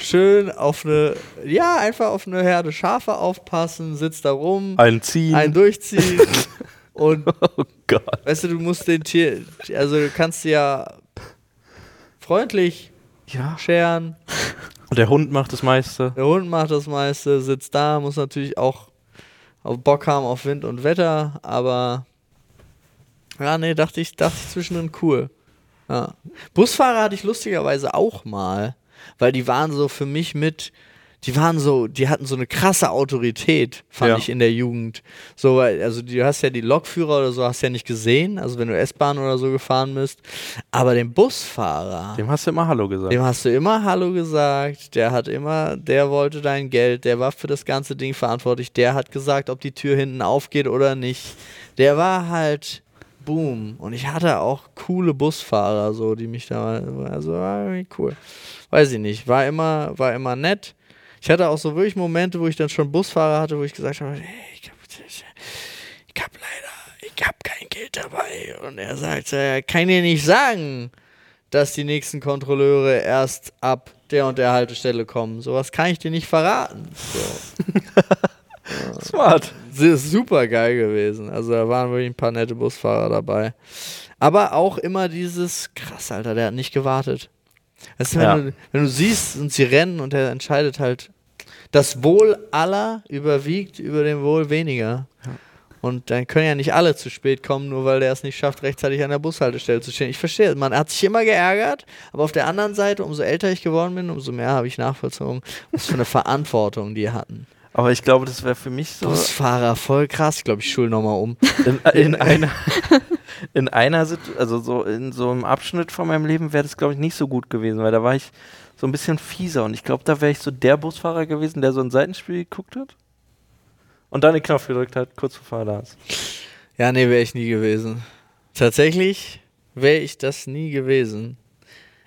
schön auf eine, ja, einfach auf eine Herde Schafe aufpassen, sitzt da rum, Ein Ziehen. ein durchziehen und oh Gott. weißt du, du musst den Tier, also du kannst ja freundlich Ja. scheren, der Hund macht das meiste. Der Hund macht das meiste, sitzt da, muss natürlich auch Bock haben auf Wind und Wetter, aber ja, nee, dachte ich, dachte ich zwischendrin cool. Ja. Busfahrer hatte ich lustigerweise auch mal, weil die waren so für mich mit, die waren so, die hatten so eine krasse Autorität, fand Ja. ich in der Jugend. So, weil, also du hast ja die Lokführer oder so, hast ja nicht gesehen, also wenn du S-Bahn oder so gefahren bist, aber den Busfahrer. Dem hast du immer Hallo gesagt. Dem hast du immer Hallo gesagt, der hat immer, der wollte dein Geld, der war für das ganze Ding verantwortlich, der hat gesagt, ob die Tür hinten aufgeht oder nicht. Der war halt boom. Und ich hatte auch coole Busfahrer, so, die mich da, also war irgendwie cool. Weiß ich nicht, war immer, war immer nett. Ich hatte auch so wirklich Momente, wo ich dann schon Busfahrer hatte, wo ich gesagt habe, hey, ich hab, ich hab leider, ich hab kein Geld dabei. Und er sagt, er kann dir nicht sagen, dass die nächsten Kontrolleure erst ab der und der Haltestelle kommen. Sowas kann ich dir nicht verraten. So. Smart. Das ist super geil gewesen. Also da waren wirklich ein paar nette Busfahrer dabei. Aber auch immer dieses, krass, Alter, der hat nicht gewartet. Weißt du, wenn, Ja. du, wenn du siehst und sie rennen und er entscheidet halt, das Wohl aller überwiegt über dem Wohl weniger. Und dann können ja nicht alle zu spät kommen, nur weil der es nicht schafft, rechtzeitig an der Bushaltestelle zu stehen. Ich verstehe, man hat sich immer geärgert, aber auf der anderen Seite, umso älter ich geworden bin, umso mehr habe ich nachvollzogen, was für eine Verantwortung die hatten. Aber ich glaube, das wäre für mich so Busfahrer, voll krass. Ich glaube, ich schul nochmal um. in, in einer in einer Sit- also so in so einem Abschnitt von meinem Leben wäre das glaube ich nicht so gut gewesen, weil da war ich so ein bisschen fieser und ich glaube, da wäre ich so der Busfahrer gewesen, der so ein Seitenspiel geguckt hat und dann den Knopf gedrückt hat, kurz bevor er da ist. Ja, nee, wäre ich nie gewesen. Tatsächlich wäre ich das nie gewesen.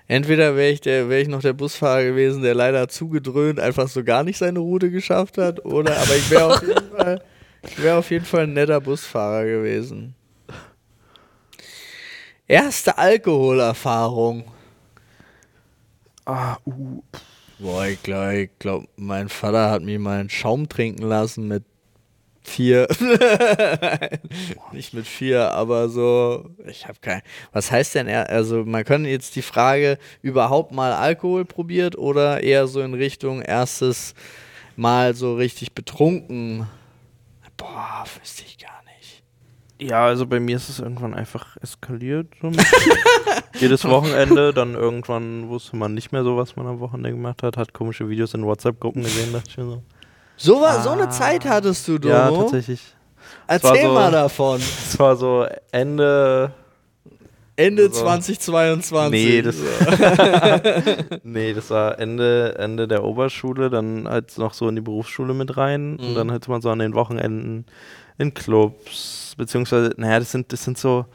Entweder wäre ich, der- wär ich noch der Busfahrer gewesen, der leider zugedröhnt einfach so gar nicht seine Route geschafft hat, oder aber ich wäre auf jeden Fall, ich wäre auf jeden Fall ein netter Busfahrer gewesen. Erste Alkoholerfahrung. Ah, uh. Boah, ich glaube, glaub, mein Vater hat mir mal einen Schaum trinken lassen mit vier. Nicht mit vier, aber so, ich habe kein. Was heißt denn er? Also, man könnte jetzt die Frage, überhaupt mal Alkohol probiert oder eher so in Richtung erstes Mal so richtig betrunken? Boah, wüsste ich gar nicht. Ja, also bei mir ist es irgendwann einfach eskaliert. Jedes Wochenende, dann irgendwann wusste man nicht mehr so, was man am Wochenende gemacht hat, hat komische Videos in WhatsApp-Gruppen gesehen, dachte ich mir so. So, wa- so eine Zeit hattest du, Domo? Ja, tatsächlich. Erzähl war so- mal davon. Es war so Ende. Ende So. 2022. Nee, das, nee, das war Ende, Ende der Oberschule, dann halt noch so in die Berufsschule mit rein Mhm. und dann halt man so an den Wochenenden in Clubs, beziehungsweise, naja, das sind, das sind so,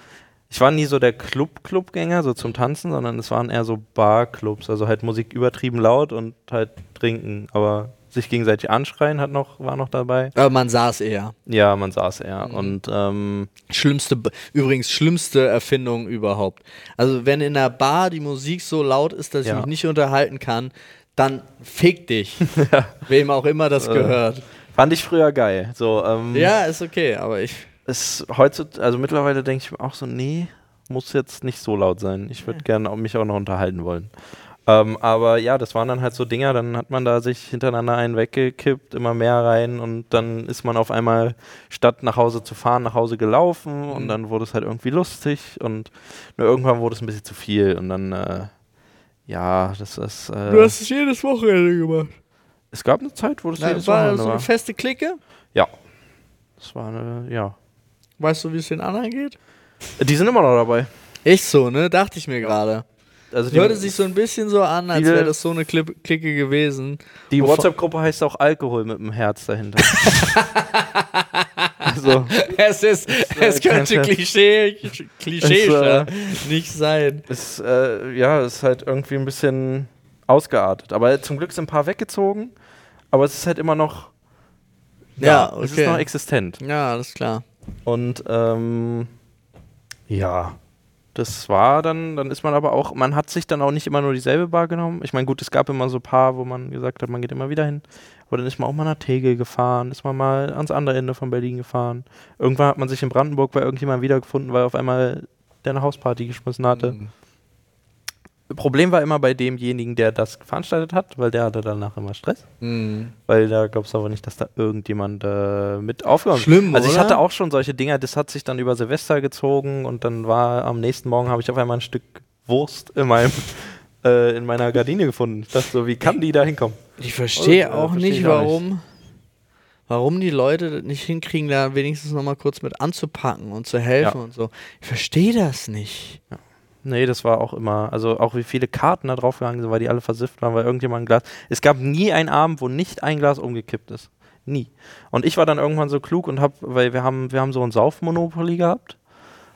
ich war nie so der Club-Clubgänger, so zum Tanzen, sondern es waren eher so Bar-Clubs, also halt Musik übertrieben laut und halt trinken, aber sich gegenseitig anschreien hat noch, war noch dabei. Aber man saß eher. Ja, man saß eher Mhm. und ähm, Schlimmste, übrigens schlimmste Erfindung überhaupt. Also wenn in einer Bar die Musik so laut ist, dass ich Ja. mich nicht unterhalten kann, dann fick dich. Wem auch immer das Äh. gehört. fand ich früher geil. So, ähm, Ja, ist okay, aber ich. es heutzutage, also mittlerweile denke ich mir auch so, nee, muss jetzt nicht so laut sein. Ich würde gerne auch- mich auch noch unterhalten wollen. Ähm, aber ja, das waren dann halt so Dinger, dann hat man da sich hintereinander einen weggekippt, immer mehr rein und dann ist man auf einmal, statt nach Hause zu fahren, nach Hause gelaufen und dann wurde es halt irgendwie lustig und nur irgendwann wurde es ein bisschen zu viel und dann, äh, ja, das ist, äh, Du hast es jedes Wochenende gemacht. es gab eine Zeit, wo das Na, jedes war Wochenende so eine war. feste Clique? Ja, das war eine, ja. Weißt du, wie es den anderen geht? Die sind immer noch dabei. Echt so, ne? Dachte ich mir gerade. Also Hörte sich so ein bisschen so an, als wäre das so eine Clip Clique gewesen. Die WhatsApp-Gruppe heißt auch Alkohol mit dem Herz dahinter. also, Es ist, es könnte kein- Klischee, klischeischer Es, nicht sein. ist, äh, ja, ist halt irgendwie ein bisschen ausgeartet. Aber zum Glück sind ein paar weggezogen. Aber es ist halt immer noch. Ja, Es ist okay. noch existent. Ja, alles klar. Und ähm, ja, das war dann, dann ist man aber auch, man hat sich dann auch nicht immer nur dieselbe Bar genommen. Ich meine, gut, es gab immer so ein paar, wo man gesagt hat, man geht immer wieder hin. Aber dann ist man auch mal nach Tegel gefahren, ist man mal ans andere Ende von Berlin gefahren. Irgendwann hat man sich in Brandenburg bei irgendjemandem wiedergefunden, weil auf einmal der eine Hausparty geschmissen hatte. Mhm. Problem war immer bei demjenigen, der das veranstaltet hat, weil der hatte danach immer Stress. Mhm. Weil da glaubst du aber nicht, dass da irgendjemand äh, mit aufgenommen Schlimm, Also ich oder? hatte auch schon solche Dinger, das hat sich dann über Silvester gezogen und dann war am nächsten Morgen habe ich auf einmal ein Stück Wurst in meinem äh, in meiner Gardine gefunden. Ich dachte so, wie kann die da hinkommen? Ich verstehe Äh, auch versteh nicht, warum, warum die Leute das nicht hinkriegen, da wenigstens noch mal kurz mit anzupacken und zu helfen Ja. und so. Ich verstehe das nicht. Nee, das war auch immer, also auch wie viele Karten da draufgegangen sind, weil die alle versifft waren, weil irgendjemand ein Glas. Es gab nie einen Abend, wo nicht ein Glas umgekippt ist. Nie. Und ich war dann irgendwann so klug und hab, weil wir haben, wir haben so ein Saufmonopoly gehabt.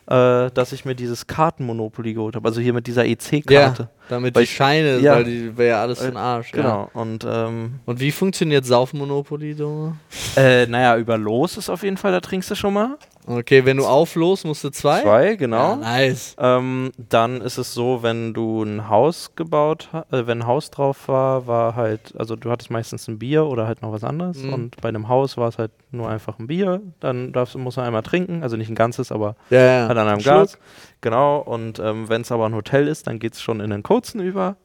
äh, dass ich mir dieses Kartenmonopoly geholt habe. Also hier mit dieser EC-Karte. Ja, damit Weil die Scheine, ja. weil die wäre ja alles für den Arsch. Genau. Und ähm, Ja. Und wie funktioniert Saufmonopoly, Dome? äh, naja, über Los ist auf jeden Fall, da trinkst du schon mal. Okay, wenn du auflos, musst du zwei? Zwei, genau. Ja, nice. Ähm, dann ist es so, wenn du ein Haus gebaut hast, äh, wenn ein Haus drauf war, war halt, also du hattest meistens ein Bier oder halt noch was anderes Mhm. und bei einem Haus war es halt nur einfach ein Bier, dann darfst, musst du einmal trinken, also nicht ein ganzes, aber Ja, ja. halt an einem Schluck. Glas. Genau, und ähm, wenn es aber ein Hotel ist, dann geht es schon in den kurzen über.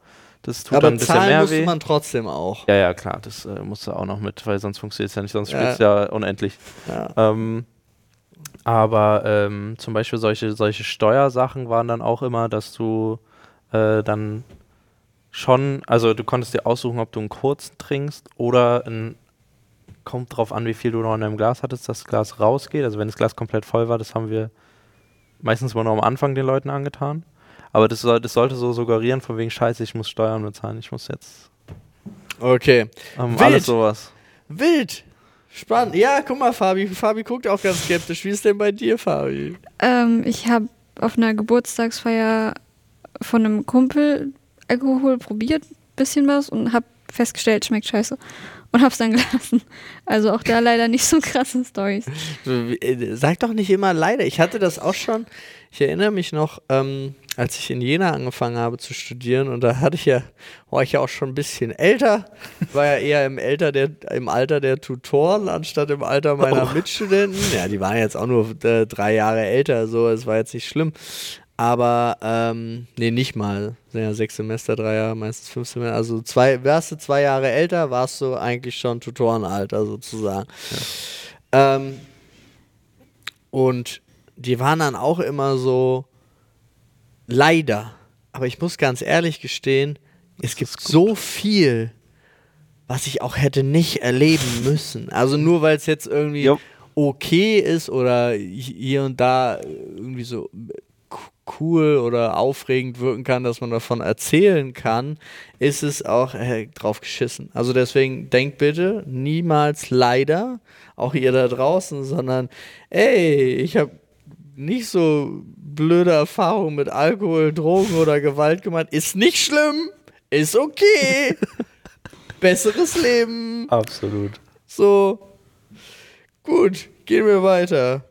Das tut dann Aber ein bisschen zahlen mehr musste weh. man trotzdem auch. ja, ja, klar, das äh, musst du auch noch mit, weil sonst funktioniert es ja nicht, sonst Ja. spielst du ja unendlich. Ja. Ähm, aber ähm, zum Beispiel solche, solche Steuersachen waren dann auch immer, dass du äh, dann schon, also du konntest dir aussuchen, ob du einen kurzen trinkst oder ein, kommt drauf an, wie viel du noch in deinem Glas hattest, dass das Glas rausgeht. Also wenn das Glas komplett voll war, das haben wir meistens mal noch am Anfang den Leuten angetan. Aber das, soll, das sollte so suggerieren, von wegen Scheiße, ich muss Steuern bezahlen, ich muss jetzt Okay. ähm, Wild. alles sowas. Wild. Spannend. Ja, guck mal, Fabi. Fabi guckt auch ganz skeptisch. Wie ist denn bei dir, Fabi? Ähm, ich habe auf einer Geburtstagsfeier von einem Kumpel Alkohol probiert, bisschen was, und habe festgestellt, schmeckt scheiße. Und hab's dann gelassen. Also auch da leider nicht so krasse Stories. Wie- äh, Sag doch nicht immer leider. Ich hatte das auch schon. Ich erinnere mich noch, ähm, als ich in Jena angefangen habe zu studieren und da hatte ich ja, war ich ja auch schon ein bisschen älter, war ja eher im, älter der, im Alter der Tutoren anstatt im Alter meiner Oh. Mitstudenten. Ja, die waren jetzt auch nur äh, drei Jahre älter, so, es war jetzt nicht schlimm. Aber, ähm, nee, nicht mal. Ja sechs Semester, drei Jahre, meistens fünf Semester. Also zwei, wärst du zwei Jahre älter, warst du eigentlich schon Tutorenalter sozusagen. Ähm, und die waren dann auch immer so, leider. Aber ich muss ganz ehrlich gestehen, es gibt so viel, was ich auch hätte nicht erleben müssen. Also nur weil es jetzt irgendwie Jo. okay ist oder hi- hier und da irgendwie so cool oder aufregend wirken kann, dass man davon erzählen kann, ist es auch äh, drauf geschissen. Also deswegen denkt bitte niemals leider, auch ihr da draußen, sondern ey, ich habe nicht so blöde Erfahrungen mit Alkohol, Drogen oder Gewalt gemacht. Ist nicht schlimm, ist okay. Besseres Leben. Absolut. So. Gut, gehen wir weiter.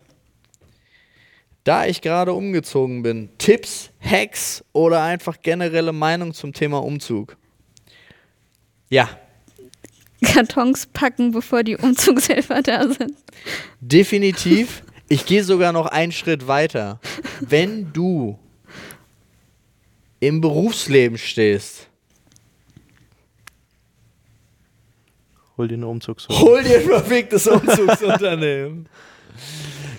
Da ich gerade umgezogen bin, Tipps, Hacks oder einfach generelle Meinung zum Thema Umzug? Ja, Kartons packen, bevor die Umzugshelfer da sind. definitiv. Ich gehe sogar noch einen Schritt weiter. Wenn du im Berufsleben stehst, Hol dir eine Umzugshilfe. Hol dir ein verficktes Umzugsunternehmen.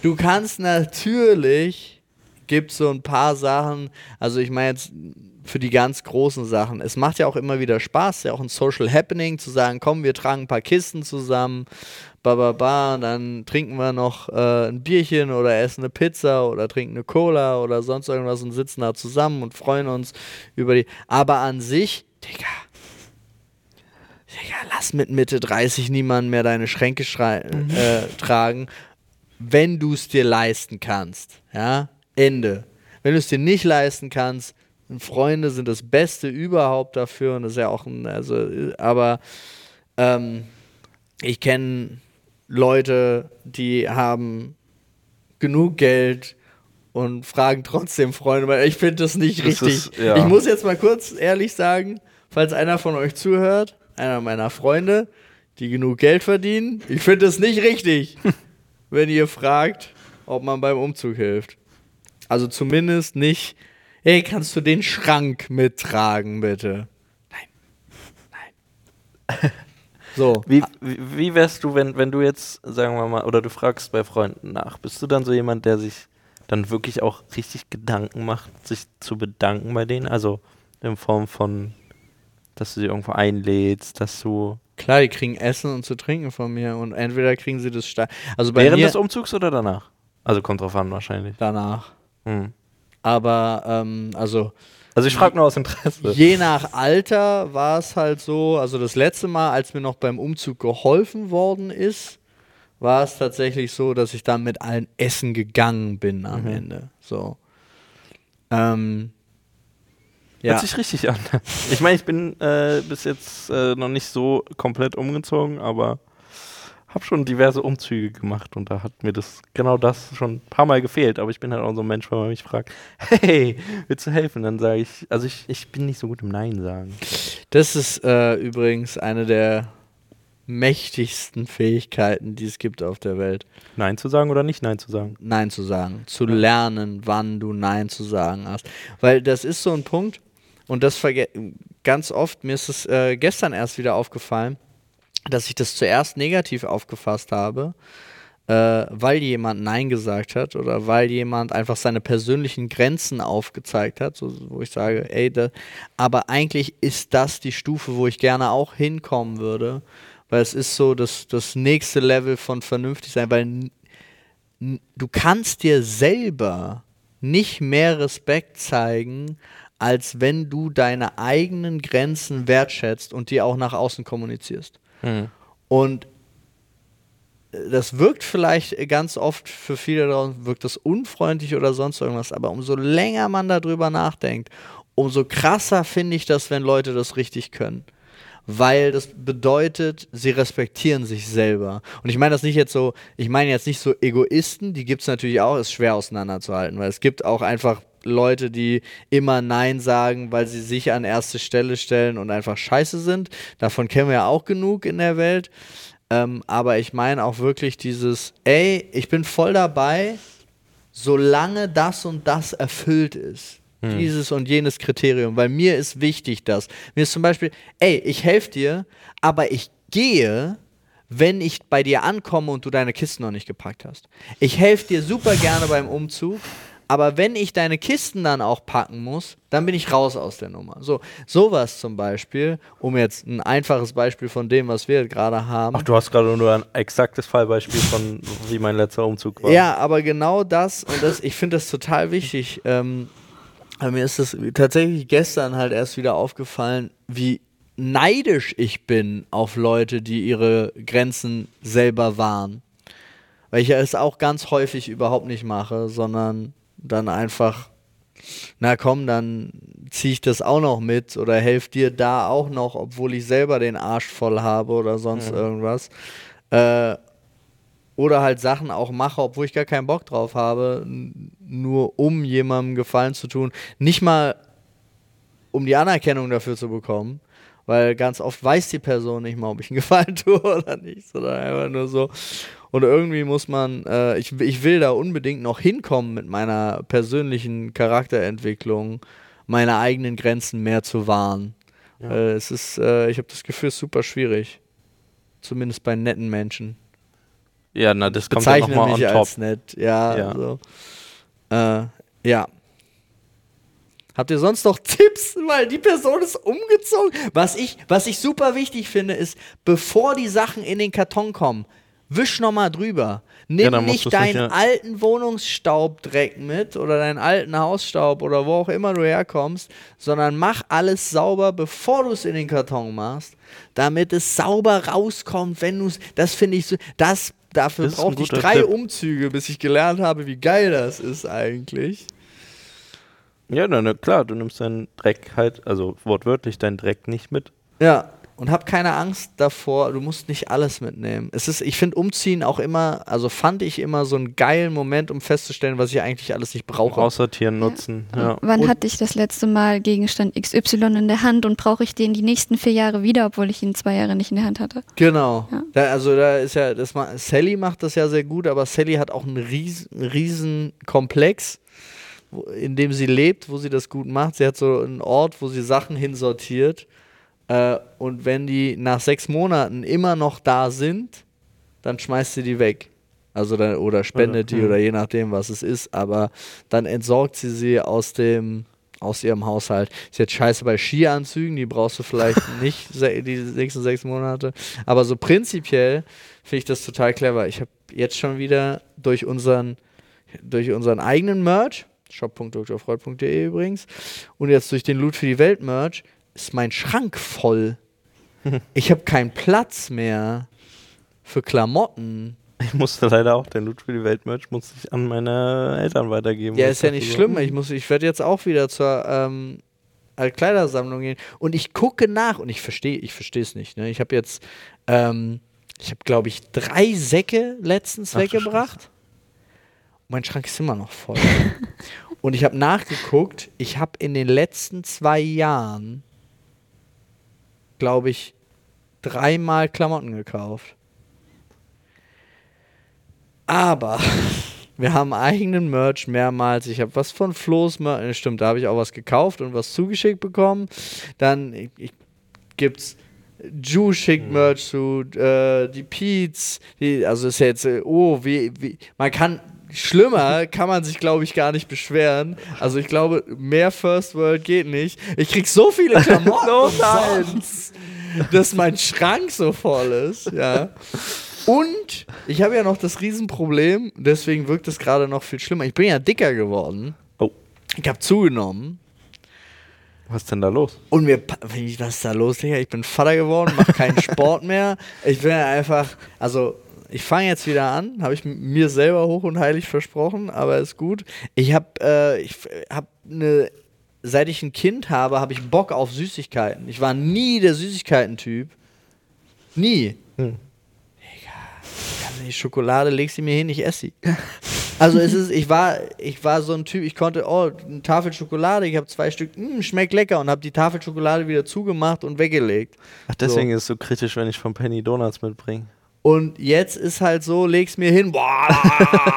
Du kannst natürlich, gibt so ein paar Sachen, also ich meine jetzt für die ganz großen Sachen. Es macht ja auch immer wieder Spaß, ja auch ein Social Happening zu sagen, komm, wir tragen ein paar Kisten zusammen, ba ba ba, dann trinken wir noch äh, ein Bierchen oder essen eine Pizza oder trinken eine Cola oder sonst irgendwas und sitzen da zusammen und freuen uns über die. Aber an sich, Digga, Digga, lass mit Mitte 30 niemanden mehr deine Schränke schrei- äh, tragen, wenn du es dir leisten kannst. Ja, Ende. Wenn du es dir nicht leisten kannst, Freunde sind das Beste überhaupt dafür und das ist ja auch ein, also, aber ähm, ich kenne Leute, die haben genug Geld und fragen trotzdem Freunde, weil ich finde das nicht Das richtig. ist- ja. Ich muss jetzt mal kurz ehrlich sagen, falls einer von euch zuhört, einer meiner Freunde, die genug Geld verdienen, ich finde es nicht richtig, wenn ihr fragt, ob man beim Umzug hilft. Also zumindest nicht, hey, kannst du den Schrank mittragen, bitte? Nein. Nein. So. Wie, wie, wie wärst du, wenn, wenn du jetzt, sagen wir mal, oder du fragst bei Freunden nach, bist du dann so jemand, der sich dann wirklich auch richtig Gedanken macht, sich zu bedanken bei denen? Also in Form von, dass du sie irgendwo einlädst, dass du. Klar, die kriegen Essen und zu trinken von mir und entweder kriegen sie das stark. Also bei während mir des Umzugs oder danach? Also kommt drauf an wahrscheinlich. danach. Hm. Aber ähm, also Also ich frage nur aus Interesse. je nach Alter war es halt so, also das letzte Mal, als mir noch beim Umzug geholfen worden ist, war es tatsächlich so, dass ich dann mit allen essen gegangen bin am mhm. Ende. So. Ähm, ja. Hört sich richtig an. Ich meine, ich bin äh, bis jetzt äh, noch nicht so komplett umgezogen, aber habe schon diverse Umzüge gemacht und da hat mir das genau das schon ein paar Mal gefehlt. Aber ich bin halt auch so ein Mensch, wenn man mich fragt, hey, willst du helfen? Dann sage ich, also ich, ich bin nicht so gut im Nein sagen. Das ist äh, übrigens eine der mächtigsten Fähigkeiten, die es gibt auf der Welt. Nein zu sagen oder nicht Nein zu sagen? Nein zu sagen. Zu ja. lernen, wann du Nein zu sagen hast. Weil das ist so ein Punkt, und das ganz oft, mir ist es äh, gestern erst wieder aufgefallen, dass ich das zuerst negativ aufgefasst habe, äh, weil jemand Nein gesagt hat oder weil jemand einfach seine persönlichen Grenzen aufgezeigt hat, so, wo ich sage, ey, da, aber eigentlich ist das die Stufe, wo ich gerne auch hinkommen würde, weil es ist so das, das nächste Level von vernünftig sein, weil du kannst dir selber nicht mehr Respekt zeigen, als wenn du deine eigenen Grenzen wertschätzt und die auch nach außen kommunizierst. Mhm. Und das wirkt vielleicht ganz oft für viele draußen, wirkt das unfreundlich oder sonst irgendwas, aber umso länger man darüber nachdenkt, umso krasser finde ich das, wenn Leute das richtig können. Weil das bedeutet, sie respektieren sich selber. Und ich meine das nicht jetzt so, ich meine jetzt nicht so Egoisten, die gibt es natürlich auch, ist schwer auseinanderzuhalten, weil es gibt auch einfach Leute, die immer Nein sagen, weil sie sich an erste Stelle stellen und einfach scheiße sind. Davon kennen wir ja auch genug in der Welt. Ähm, aber ich meine auch wirklich dieses, ey, ich bin voll dabei, solange das und das erfüllt ist. Hm. Dieses und jenes Kriterium, weil mir ist wichtig das. Mir ist zum Beispiel, ey, ich helfe dir, aber ich gehe, wenn ich bei dir ankomme und du deine Kisten noch nicht gepackt hast. Ich helfe dir super gerne beim Umzug, aber wenn ich deine Kisten dann auch packen muss, dann bin ich raus aus der Nummer. So, sowas zum Beispiel, um jetzt ein einfaches Beispiel von dem, was wir gerade haben. Ach, du hast gerade nur ein exaktes Fallbeispiel von, wie mein letzter Umzug war. Ja, aber genau das und das, ich finde das total wichtig. Ähm, mir ist das tatsächlich gestern halt erst wieder aufgefallen, wie neidisch ich bin auf Leute, die ihre Grenzen selber wahren. Weil ich es auch ganz häufig überhaupt nicht mache, sondern dann einfach, na komm, dann ziehe ich das auch noch mit oder helfe dir da auch noch, obwohl ich selber den Arsch voll habe oder sonst mhm. irgendwas. Äh, oder halt Sachen auch mache, obwohl ich gar keinen Bock drauf habe, nur um jemandem Gefallen zu tun. Nicht mal, um die Anerkennung dafür zu bekommen, weil ganz oft weiß die Person nicht mal, ob ich einen Gefallen tue oder nicht, sondern einfach nur so, und irgendwie muss man, äh, ich, ich will da unbedingt noch hinkommen mit meiner persönlichen Charakterentwicklung, meine eigenen Grenzen mehr zu wahren. Ja. Äh, es ist, äh, ich habe das Gefühl, es ist super schwierig. Zumindest bei netten Menschen. Ja, na, das kommt ja nochmal on top. als nett. Ja, ja. So. Äh, ja. Habt ihr sonst noch Tipps? Weil die Person ist umgezogen. Was ich, was ich super wichtig finde, ist, bevor die Sachen in den Karton kommen, wisch nochmal drüber. Nimm ja, nicht deinen nicht, ja. alten Wohnungsstaubdreck mit oder deinen alten Hausstaub oder wo auch immer du herkommst, sondern mach alles sauber, bevor du es in den Karton machst, damit es sauber rauskommt, wenn du es, das finde ich so, das, dafür das brauchte ich drei Tipp. Umzüge, bis ich gelernt habe, wie geil das ist eigentlich. Ja, na, klar, du nimmst deinen Dreck halt, also wortwörtlich deinen Dreck nicht mit. Ja, und hab keine Angst davor, du musst nicht alles mitnehmen. Es ist, ich finde Umziehen auch immer, also fand ich immer so einen geilen Moment, um festzustellen, was ich eigentlich alles nicht brauche. Aussortieren, nutzen. Ja. Ja. Wann und hatte ich das letzte Mal Gegenstand XY in der Hand und brauche ich den die nächsten vier Jahre wieder, obwohl ich ihn zwei Jahre nicht in der Hand hatte? Genau. Ja. Da, also da ist ja, das Sally macht das ja sehr gut, aber Sally hat auch einen riesen, riesen Komplex in dem sie lebt, wo sie das gut macht. Sie hat so einen Ort, wo sie Sachen hinsortiert äh, und wenn die nach sechs Monaten immer noch da sind, dann schmeißt sie die weg. Also dann, oder spendet oder, die oder je nachdem, was es ist. Aber dann entsorgt sie sie aus dem aus ihrem Haushalt. Ist jetzt scheiße bei Skianzügen, die brauchst du vielleicht nicht die nächsten sechs Monate. Aber so prinzipiell finde ich das total clever. Ich habe jetzt schon wieder durch unseren, durch unseren eigenen Merch, shop.drfreud.de übrigens, und jetzt durch den Loot für die Welt Merch, ist mein Schrank voll. Ich habe keinen Platz mehr für Klamotten Ich musste leider auch den Loot für die Weltmerch musste ich an meine Eltern weitergeben. Ja, ist ja ich nicht dachte schlimm. so, Ich, muss- ich werde jetzt auch wieder zur ähm, äh, Kleidersammlung gehen. Und ich gucke nach und ich verstehe ich verstehe es nicht. Ne? Ich habe jetzt, ähm, ich habe, glaube ich, drei Säcke letztens Ach weggebracht. Mein Schrank ist immer noch voll. und ich habe nachgeguckt, ich habe in den letzten zwei Jahren, glaube ich, dreimal Klamotten gekauft. Aber wir haben eigenen Merch mehrmals. Ich habe was von Flo's Merch. Stimmt, da habe ich auch was gekauft und was zugeschickt bekommen. Dann ich, ich, gibt's Ju schickt Merch zu, äh, die Pete's, die, also ist ja jetzt, äh, oh, wie, wie, man kann, schlimmer kann man sich, glaube ich, gar nicht beschweren. Also ich glaube, mehr First World geht nicht. Ich krieg so viele Klamotten umsonst, dass mein Schrank so voll ist, ja. Und ich habe ja noch das Riesenproblem, deswegen wirkt es gerade noch viel schlimmer. Ich bin ja dicker geworden. Oh, Ich habe zugenommen. was ist denn da los? Und mir, was ist da los, Digga? Ich bin Vater geworden, mache keinen Sport mehr. Ich bin einfach, also ich fange jetzt wieder an, habe ich mir selber hoch und heilig versprochen, aber ist gut. Ich habe, äh, ich habe eine, seit ich ein Kind habe, habe ich Bock auf Süßigkeiten. Ich war nie der Süßigkeiten-Typ. Nie. Hm. Digga, die Schokolade legst du mir hin, ich esse sie. Also es ist, ich war, ich war so ein Typ, ich konnte, oh, eine Tafel Schokolade, ich habe zwei Stück, mm, schmeckt lecker und habe die Tafel Schokolade wieder zugemacht und weggelegt. Ach, deswegen ist es so kritisch, wenn ich von Penny Donuts mitbringe. Und jetzt ist halt so, leg's mir hin, boah,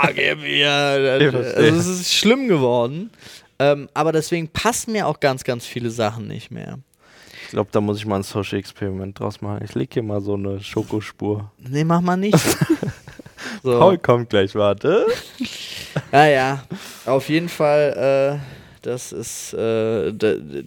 gib mir. Also es ist schlimm geworden. Ähm, aber deswegen passen mir auch ganz, ganz viele Sachen nicht mehr. Ich glaube, da muss ich mal ein Social Experiment draus machen. Ich leg hier mal so eine Schokospur. Nee, mach mal nicht. so. Paul kommt gleich, warte. Ja, ja. Auf jeden Fall, äh, das ist, äh,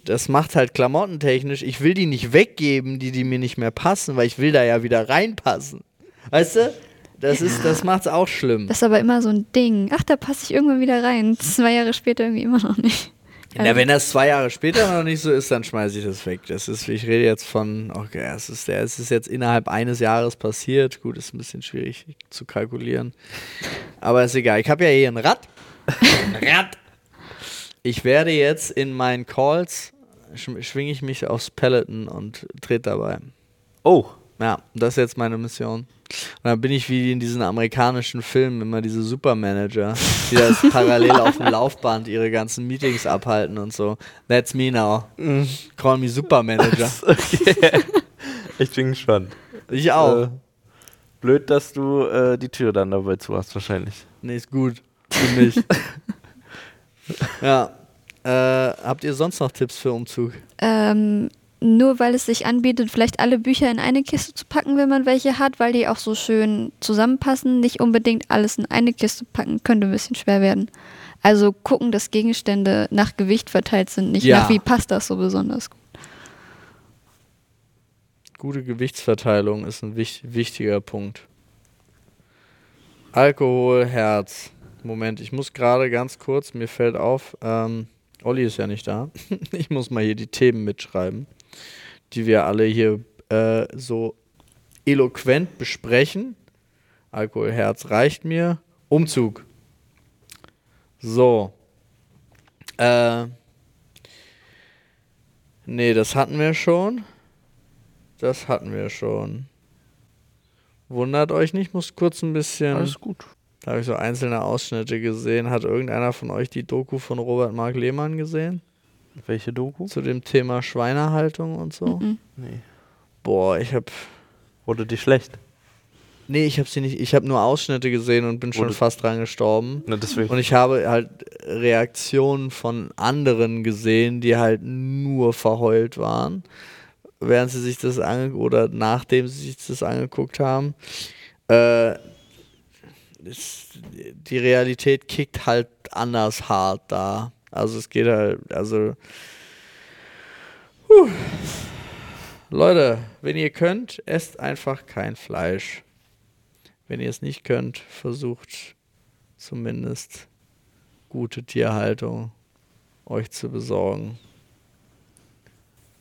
das macht halt klamottentechnisch. Ich will die nicht weggeben, die, die mir nicht mehr passen, weil ich will da ja wieder reinpassen. Weißt du? Das ist, das macht's auch schlimm. Das ist aber immer so ein Ding. Ach, da passe ich irgendwann wieder rein. Zwei Jahre später irgendwie immer noch nicht. Na, wenn das zwei Jahre später noch nicht so ist, dann schmeiße ich das weg. Das ist, ich rede jetzt von, okay, es ist, es ist jetzt innerhalb eines Jahres passiert. Gut, ist ein bisschen schwierig zu kalkulieren. Aber ist egal. Ich habe ja hier ein Rad. Rad. Ich werde jetzt in meinen Calls, sch schwinge ich mich aufs Peloton und trete dabei. Oh, Ja, das ist jetzt meine Mission. Und dann bin ich wie in diesen amerikanischen Filmen immer diese Supermanager, die das parallel auf dem Laufband ihre ganzen Meetings abhalten und so. That's me now. Call me Supermanager. okay. ich bin gespannt. Ich auch. Äh, blöd, dass du äh, die Tür dann dabei zu hast, wahrscheinlich. Nee, ist gut. Für mich. ja. Äh, habt ihr sonst noch Tipps für Umzug? Ähm, nur weil es sich anbietet, vielleicht alle Bücher in eine Kiste zu packen, wenn man welche hat, weil die auch so schön zusammenpassen. Nicht unbedingt alles in eine Kiste packen, könnte ein bisschen schwer werden. Also gucken, dass Gegenstände nach Gewicht verteilt sind, nicht Ja. nach wie passt das so besonders gut. Gute Gewichtsverteilung ist ein wich wichtiger Punkt. Alkohol, Herz. Moment, ich muss gerade ganz kurz, mir fällt auf, ähm, Olli ist ja nicht da. ich muss mal hier die Themen mitschreiben, die wir alle hier äh, so eloquent besprechen. Alkohol, Herz reicht mir. Umzug. So. Äh. Nee, das hatten wir schon. Das hatten wir schon. Wundert euch nicht, muss kurz ein bisschen. Alles gut. Da habe ich so einzelne Ausschnitte gesehen. Hat irgendeiner von euch die Doku von Robert Mark Lehmann gesehen? Welche Doku? Zu dem Thema Schweinehaltung und so? Mhm. Nee. Boah, ich habe. Wurde die schlecht? Nee, ich habe sie nicht. Ich habe nur Ausschnitte gesehen und bin schon Wurde- fast dran gestorben. Na, deswegen. Und ich habe halt Reaktionen von anderen gesehen, die halt nur verheult waren, während sie sich das angeguckt oder nachdem sie sich das angeguckt haben. Äh, es, die Realität kickt halt anders hart da. Also es geht halt, also. Puh. Leute, wenn ihr könnt, esst einfach kein Fleisch. Wenn ihr es nicht könnt, versucht zumindest gute Tierhaltung euch zu besorgen.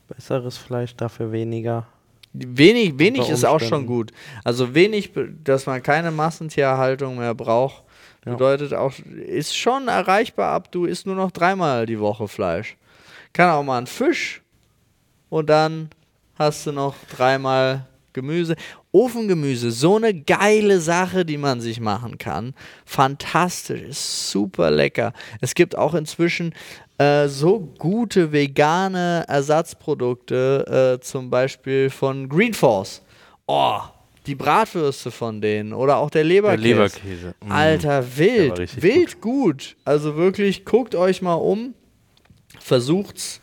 Besseres Fleisch, dafür weniger. Wenig, wenig ist auch schon gut. Also wenig, dass man keine Massentierhaltung mehr braucht, ja. bedeutet auch, ist schon erreichbar ab, du isst nur noch dreimal die Woche Fleisch. Kann auch mal ein Fisch und dann hast du noch dreimal Gemüse. Ofengemüse, so eine geile Sache, die man sich machen kann. Fantastisch, ist super lecker. Es gibt auch inzwischen äh, so gute vegane Ersatzprodukte, äh, zum Beispiel von Green Force. Oh, die Bratwürste von denen oder auch der Leberkäse. Der Leberkäse. Mm. Alter, wild, wild gut. gut. Also wirklich, guckt euch mal um, versucht's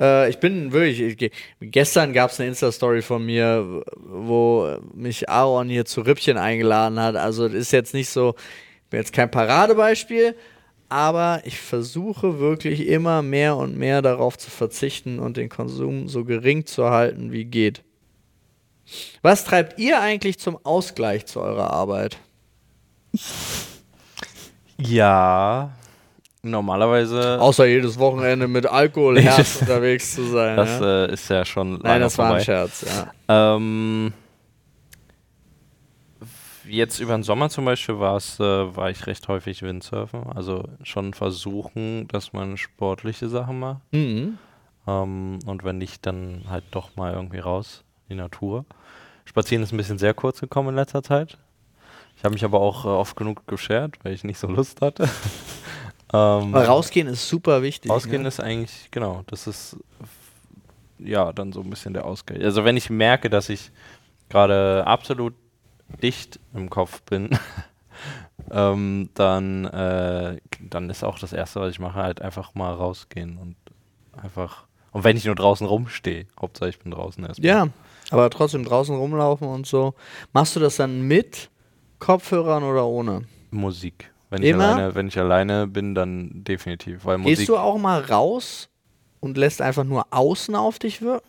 äh, ich bin wirklich, ich, gestern gab es eine Insta-Story von mir, wo mich Aaron hier zu Rippchen eingeladen hat. Also das ist jetzt nicht so, ich bin jetzt kein Paradebeispiel, aber ich versuche wirklich immer mehr und mehr darauf zu verzichten und den Konsum so gering zu halten, wie geht. Was treibt ihr eigentlich zum Ausgleich zu eurer Arbeit? Ja, Normalerweise. Außer jedes Wochenende mit Alkohol Herz unterwegs zu sein. Das ja? äh, ist ja schon. Nein, das vorbei. war ein Scherz, ja. Ähm, jetzt über den Sommer zum Beispiel war es, äh, war ich recht häufig Windsurfen. Also schon versuchen, dass man sportliche Sachen macht. Mhm. Ähm, und wenn nicht, dann halt doch mal irgendwie raus in die Natur. Spazieren ist ein bisschen sehr kurz gekommen in letzter Zeit. Ich habe mich aber auch äh, oft genug geschert, weil ich nicht so Lust hatte. Ähm, Weil rausgehen ist super wichtig. Rausgehen ne? ist eigentlich, genau, das ist ja dann so ein bisschen der Ausgleich. Also wenn ich merke, dass ich gerade absolut dicht im Kopf bin, ähm, dann, äh, dann ist auch das Erste, was ich mache, halt einfach mal rausgehen und einfach, und wenn ich nur draußen rumstehe, Hauptsache ich bin draußen erstmal. Ja, aber trotzdem draußen rumlaufen und so. Machst du das dann mit Kopfhörern oder ohne? Musik. Wenn ich, alleine, wenn ich alleine bin, dann definitiv. Weil Musik Gehst du auch mal raus und lässt einfach nur außen auf dich wirken?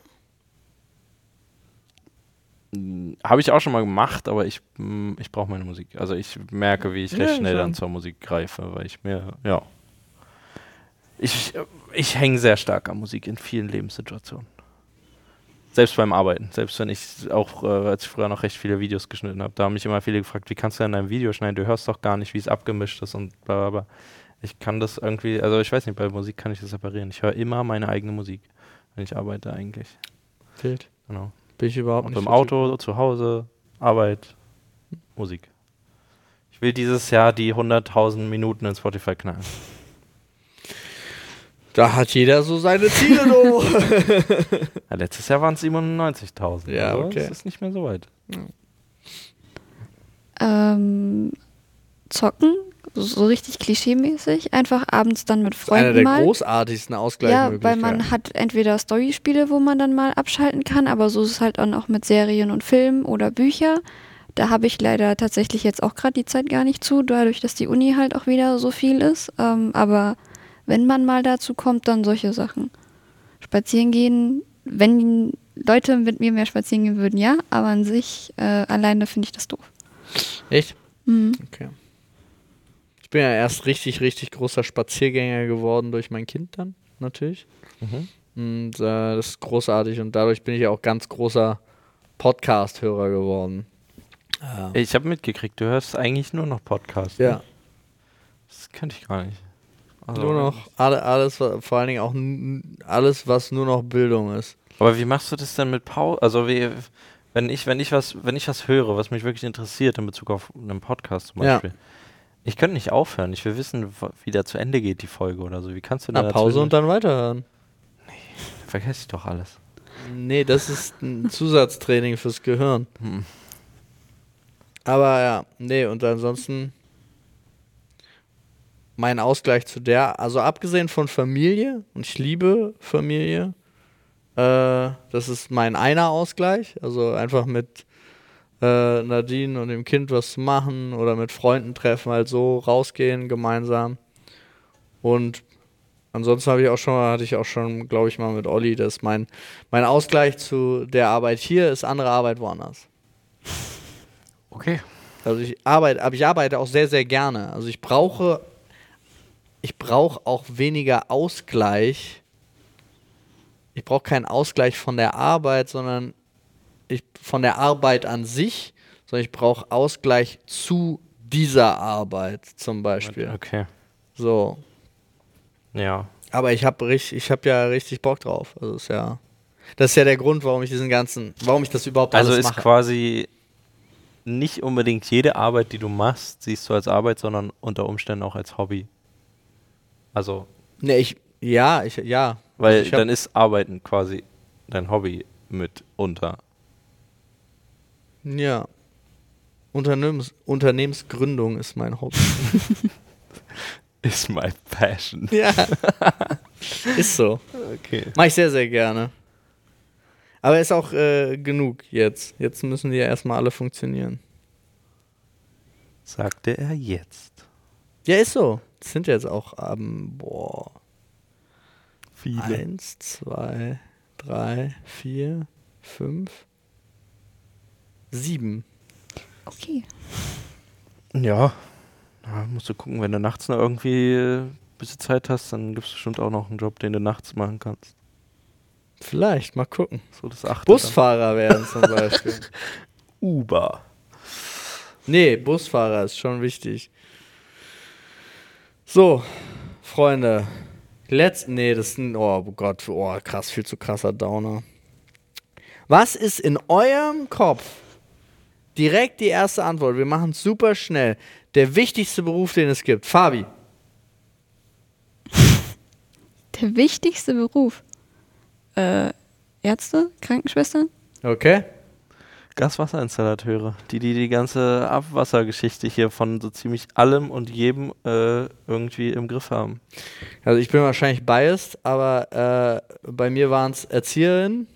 Hm, Habe ich auch schon mal gemacht, aber ich, hm, ich brauche meine Musik. Also ich merke, wie ich recht ja, schnell dann zur Musik greife, weil ich mir, ja. Ich, ich hänge sehr stark an Musik in vielen Lebenssituationen. Selbst beim Arbeiten, selbst wenn ich auch, äh, als ich früher noch recht viele Videos geschnitten habe, da haben mich immer viele gefragt, wie kannst du denn dein Video schneiden? Du hörst doch gar nicht, wie es abgemischt ist und bla bla bla. Ich kann das irgendwie, also ich weiß nicht, bei Musik kann ich das separieren. Ich höre immer meine eigene Musik, wenn ich arbeite eigentlich. Fehlt. Genau. Bin ich überhaupt und nicht. Im Auto, zu Hause, Arbeit, Musik. Ich will dieses Jahr die 100.000 Minuten in Spotify knallen. Da hat jeder so seine Ziele, du. ja, letztes Jahr waren es 97.000. Ja, also okay. Das ist nicht mehr so weit. Ähm, zocken, so richtig klischeemäßig, einfach abends dann mit Freunden Einer der mal. großartigsten Ausgleichsmöglichkeiten. Ja, weil man hat entweder Storyspiele, wo man dann mal abschalten kann, aber so ist es halt dann auch mit Serien und Filmen oder Bücher. Da habe ich leider tatsächlich jetzt auch gerade die Zeit gar nicht zu, dadurch, dass die Uni halt auch wieder so viel ist. Ähm, aber wenn man mal dazu kommt, dann solche Sachen. Spazieren gehen, wenn Leute mit mir mehr spazieren gehen würden, ja, aber an sich äh, alleine finde ich das doof. Echt? Mhm. Okay. Ich bin ja erst richtig, richtig großer Spaziergänger geworden durch mein Kind dann, natürlich. Mhm. Und äh, das ist großartig und dadurch bin ich auch ganz großer Podcast-Hörer geworden. Ich habe mitgekriegt, du hörst eigentlich nur noch Podcasts. Ja. Ne? Das könnte ich gar nicht. Also nur noch alle, alles, vor allen Dingen auch alles, was nur noch Bildung ist. Aber wie machst du das denn mit Pause? Also wie, wenn ich, wenn ich was, wenn ich was höre, was mich wirklich interessiert in Bezug auf einen Podcast zum Beispiel. Ja. Ich könnte nicht aufhören. Ich will wissen, wie der zu Ende geht, die Folge oder so. Wie kannst du da Pause und dann weiterhören. Nee, vergesse ich doch alles. Nee, das ist ein Zusatztraining fürs Gehirn. Hm. Aber ja, nee, und ansonsten mein Ausgleich zu der, also abgesehen von Familie, und ich liebe Familie, äh, das ist mein einer Ausgleich, also einfach mit äh, Nadine und dem Kind was zu machen oder mit Freunden treffen, halt so rausgehen gemeinsam. Und ansonsten habe ich auch schon hatte ich auch schon, glaube ich mal mit Olli, dass mein, mein Ausgleich zu der Arbeit hier ist andere Arbeit woanders. Okay. Also ich arbeite, aber ich arbeite auch sehr, sehr gerne. Also ich brauche ich brauche auch weniger Ausgleich. Ich brauche keinen Ausgleich von der Arbeit, sondern ich, von der Arbeit an sich, sondern ich brauche Ausgleich zu dieser Arbeit zum Beispiel. Okay. So. Ja. Aber ich habe ich hab ja richtig Bock drauf. Also ist ja, das ist ja der Grund, warum ich diesen ganzen, warum ich das überhaupt Also alles ist mache. quasi nicht unbedingt jede Arbeit, die du machst, siehst du als Arbeit, sondern unter Umständen auch als Hobby. Also, Ne, ich, ja, ich, ja. weil ich hab, dann ist Arbeiten quasi dein Hobby mit unter. Ja. Unternehmens, Unternehmensgründung ist mein Hobby. Is my passion. ja. ist so. Okay. Mach ich sehr, sehr gerne. Aber ist auch äh, genug jetzt. Jetzt müssen die ja erstmal alle funktionieren. Sagte er jetzt. Ja, ist so. Das sind jetzt auch, ähm, boah, Viele. eins, zwei, drei, vier, fünf, sieben. Okay. Ja. ja. Musst du gucken, wenn du nachts noch irgendwie ein bisschen Zeit hast, dann gibt es bestimmt auch noch einen Job, den du nachts machen kannst. Vielleicht, mal gucken. So das achte. dann. Busfahrer werden zum Beispiel. Uber. Nee, Busfahrer ist schon wichtig. So, Freunde. Letzt, nee, das ist ein, oh Gott, oh krass, viel zu krasser Downer. Was ist in eurem Kopf direkt die erste Antwort? Wir machen es super schnell. Der wichtigste Beruf, den es gibt. Fabi. Der wichtigste Beruf. Äh, Ärzte, Krankenschwestern? Okay. Gaswasserinstallateure, die, die die ganze Abwassergeschichte hier von so ziemlich allem und jedem äh, irgendwie im Griff haben. Also ich bin wahrscheinlich biased, aber äh, bei mir waren es Erzieherinnen,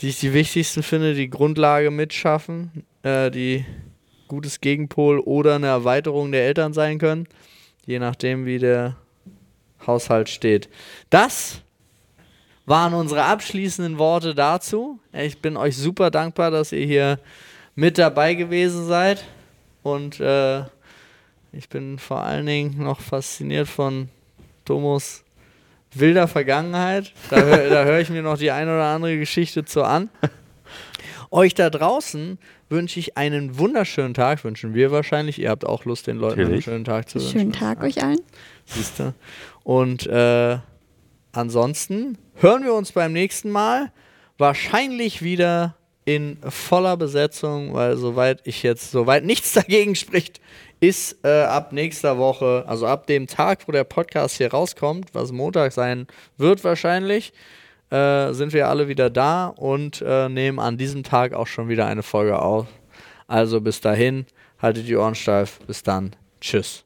die ich die wichtigsten finde, die Grundlage mitschaffen, äh, die gutes Gegenpol oder eine Erweiterung der Eltern sein können, je nachdem wie der Haushalt steht. Das waren unsere abschließenden Worte dazu. Ich bin euch super dankbar, dass ihr hier mit dabei gewesen seid und äh, ich bin vor allen Dingen noch fasziniert von Tomos wilder Vergangenheit. Da, da höre ich mir noch die eine oder andere Geschichte zu an. Euch da draußen wünsche ich einen wunderschönen Tag, wünschen wir wahrscheinlich. Ihr habt auch Lust, den Leuten Natürlich. einen schönen Tag zu wünschen. Schönen Tag euch allen. Siehste. Und äh, ansonsten hören wir uns beim nächsten Mal. Wahrscheinlich wieder in voller Besetzung, weil soweit ich jetzt, soweit nichts dagegen spricht, ist äh, ab nächster Woche, also ab dem Tag, wo der Podcast hier rauskommt, was Montag sein wird wahrscheinlich, äh, sind wir alle wieder da und äh, nehmen an diesem Tag auch schon wieder eine Folge auf. Also bis dahin, haltet die Ohren steif. Bis dann. Tschüss.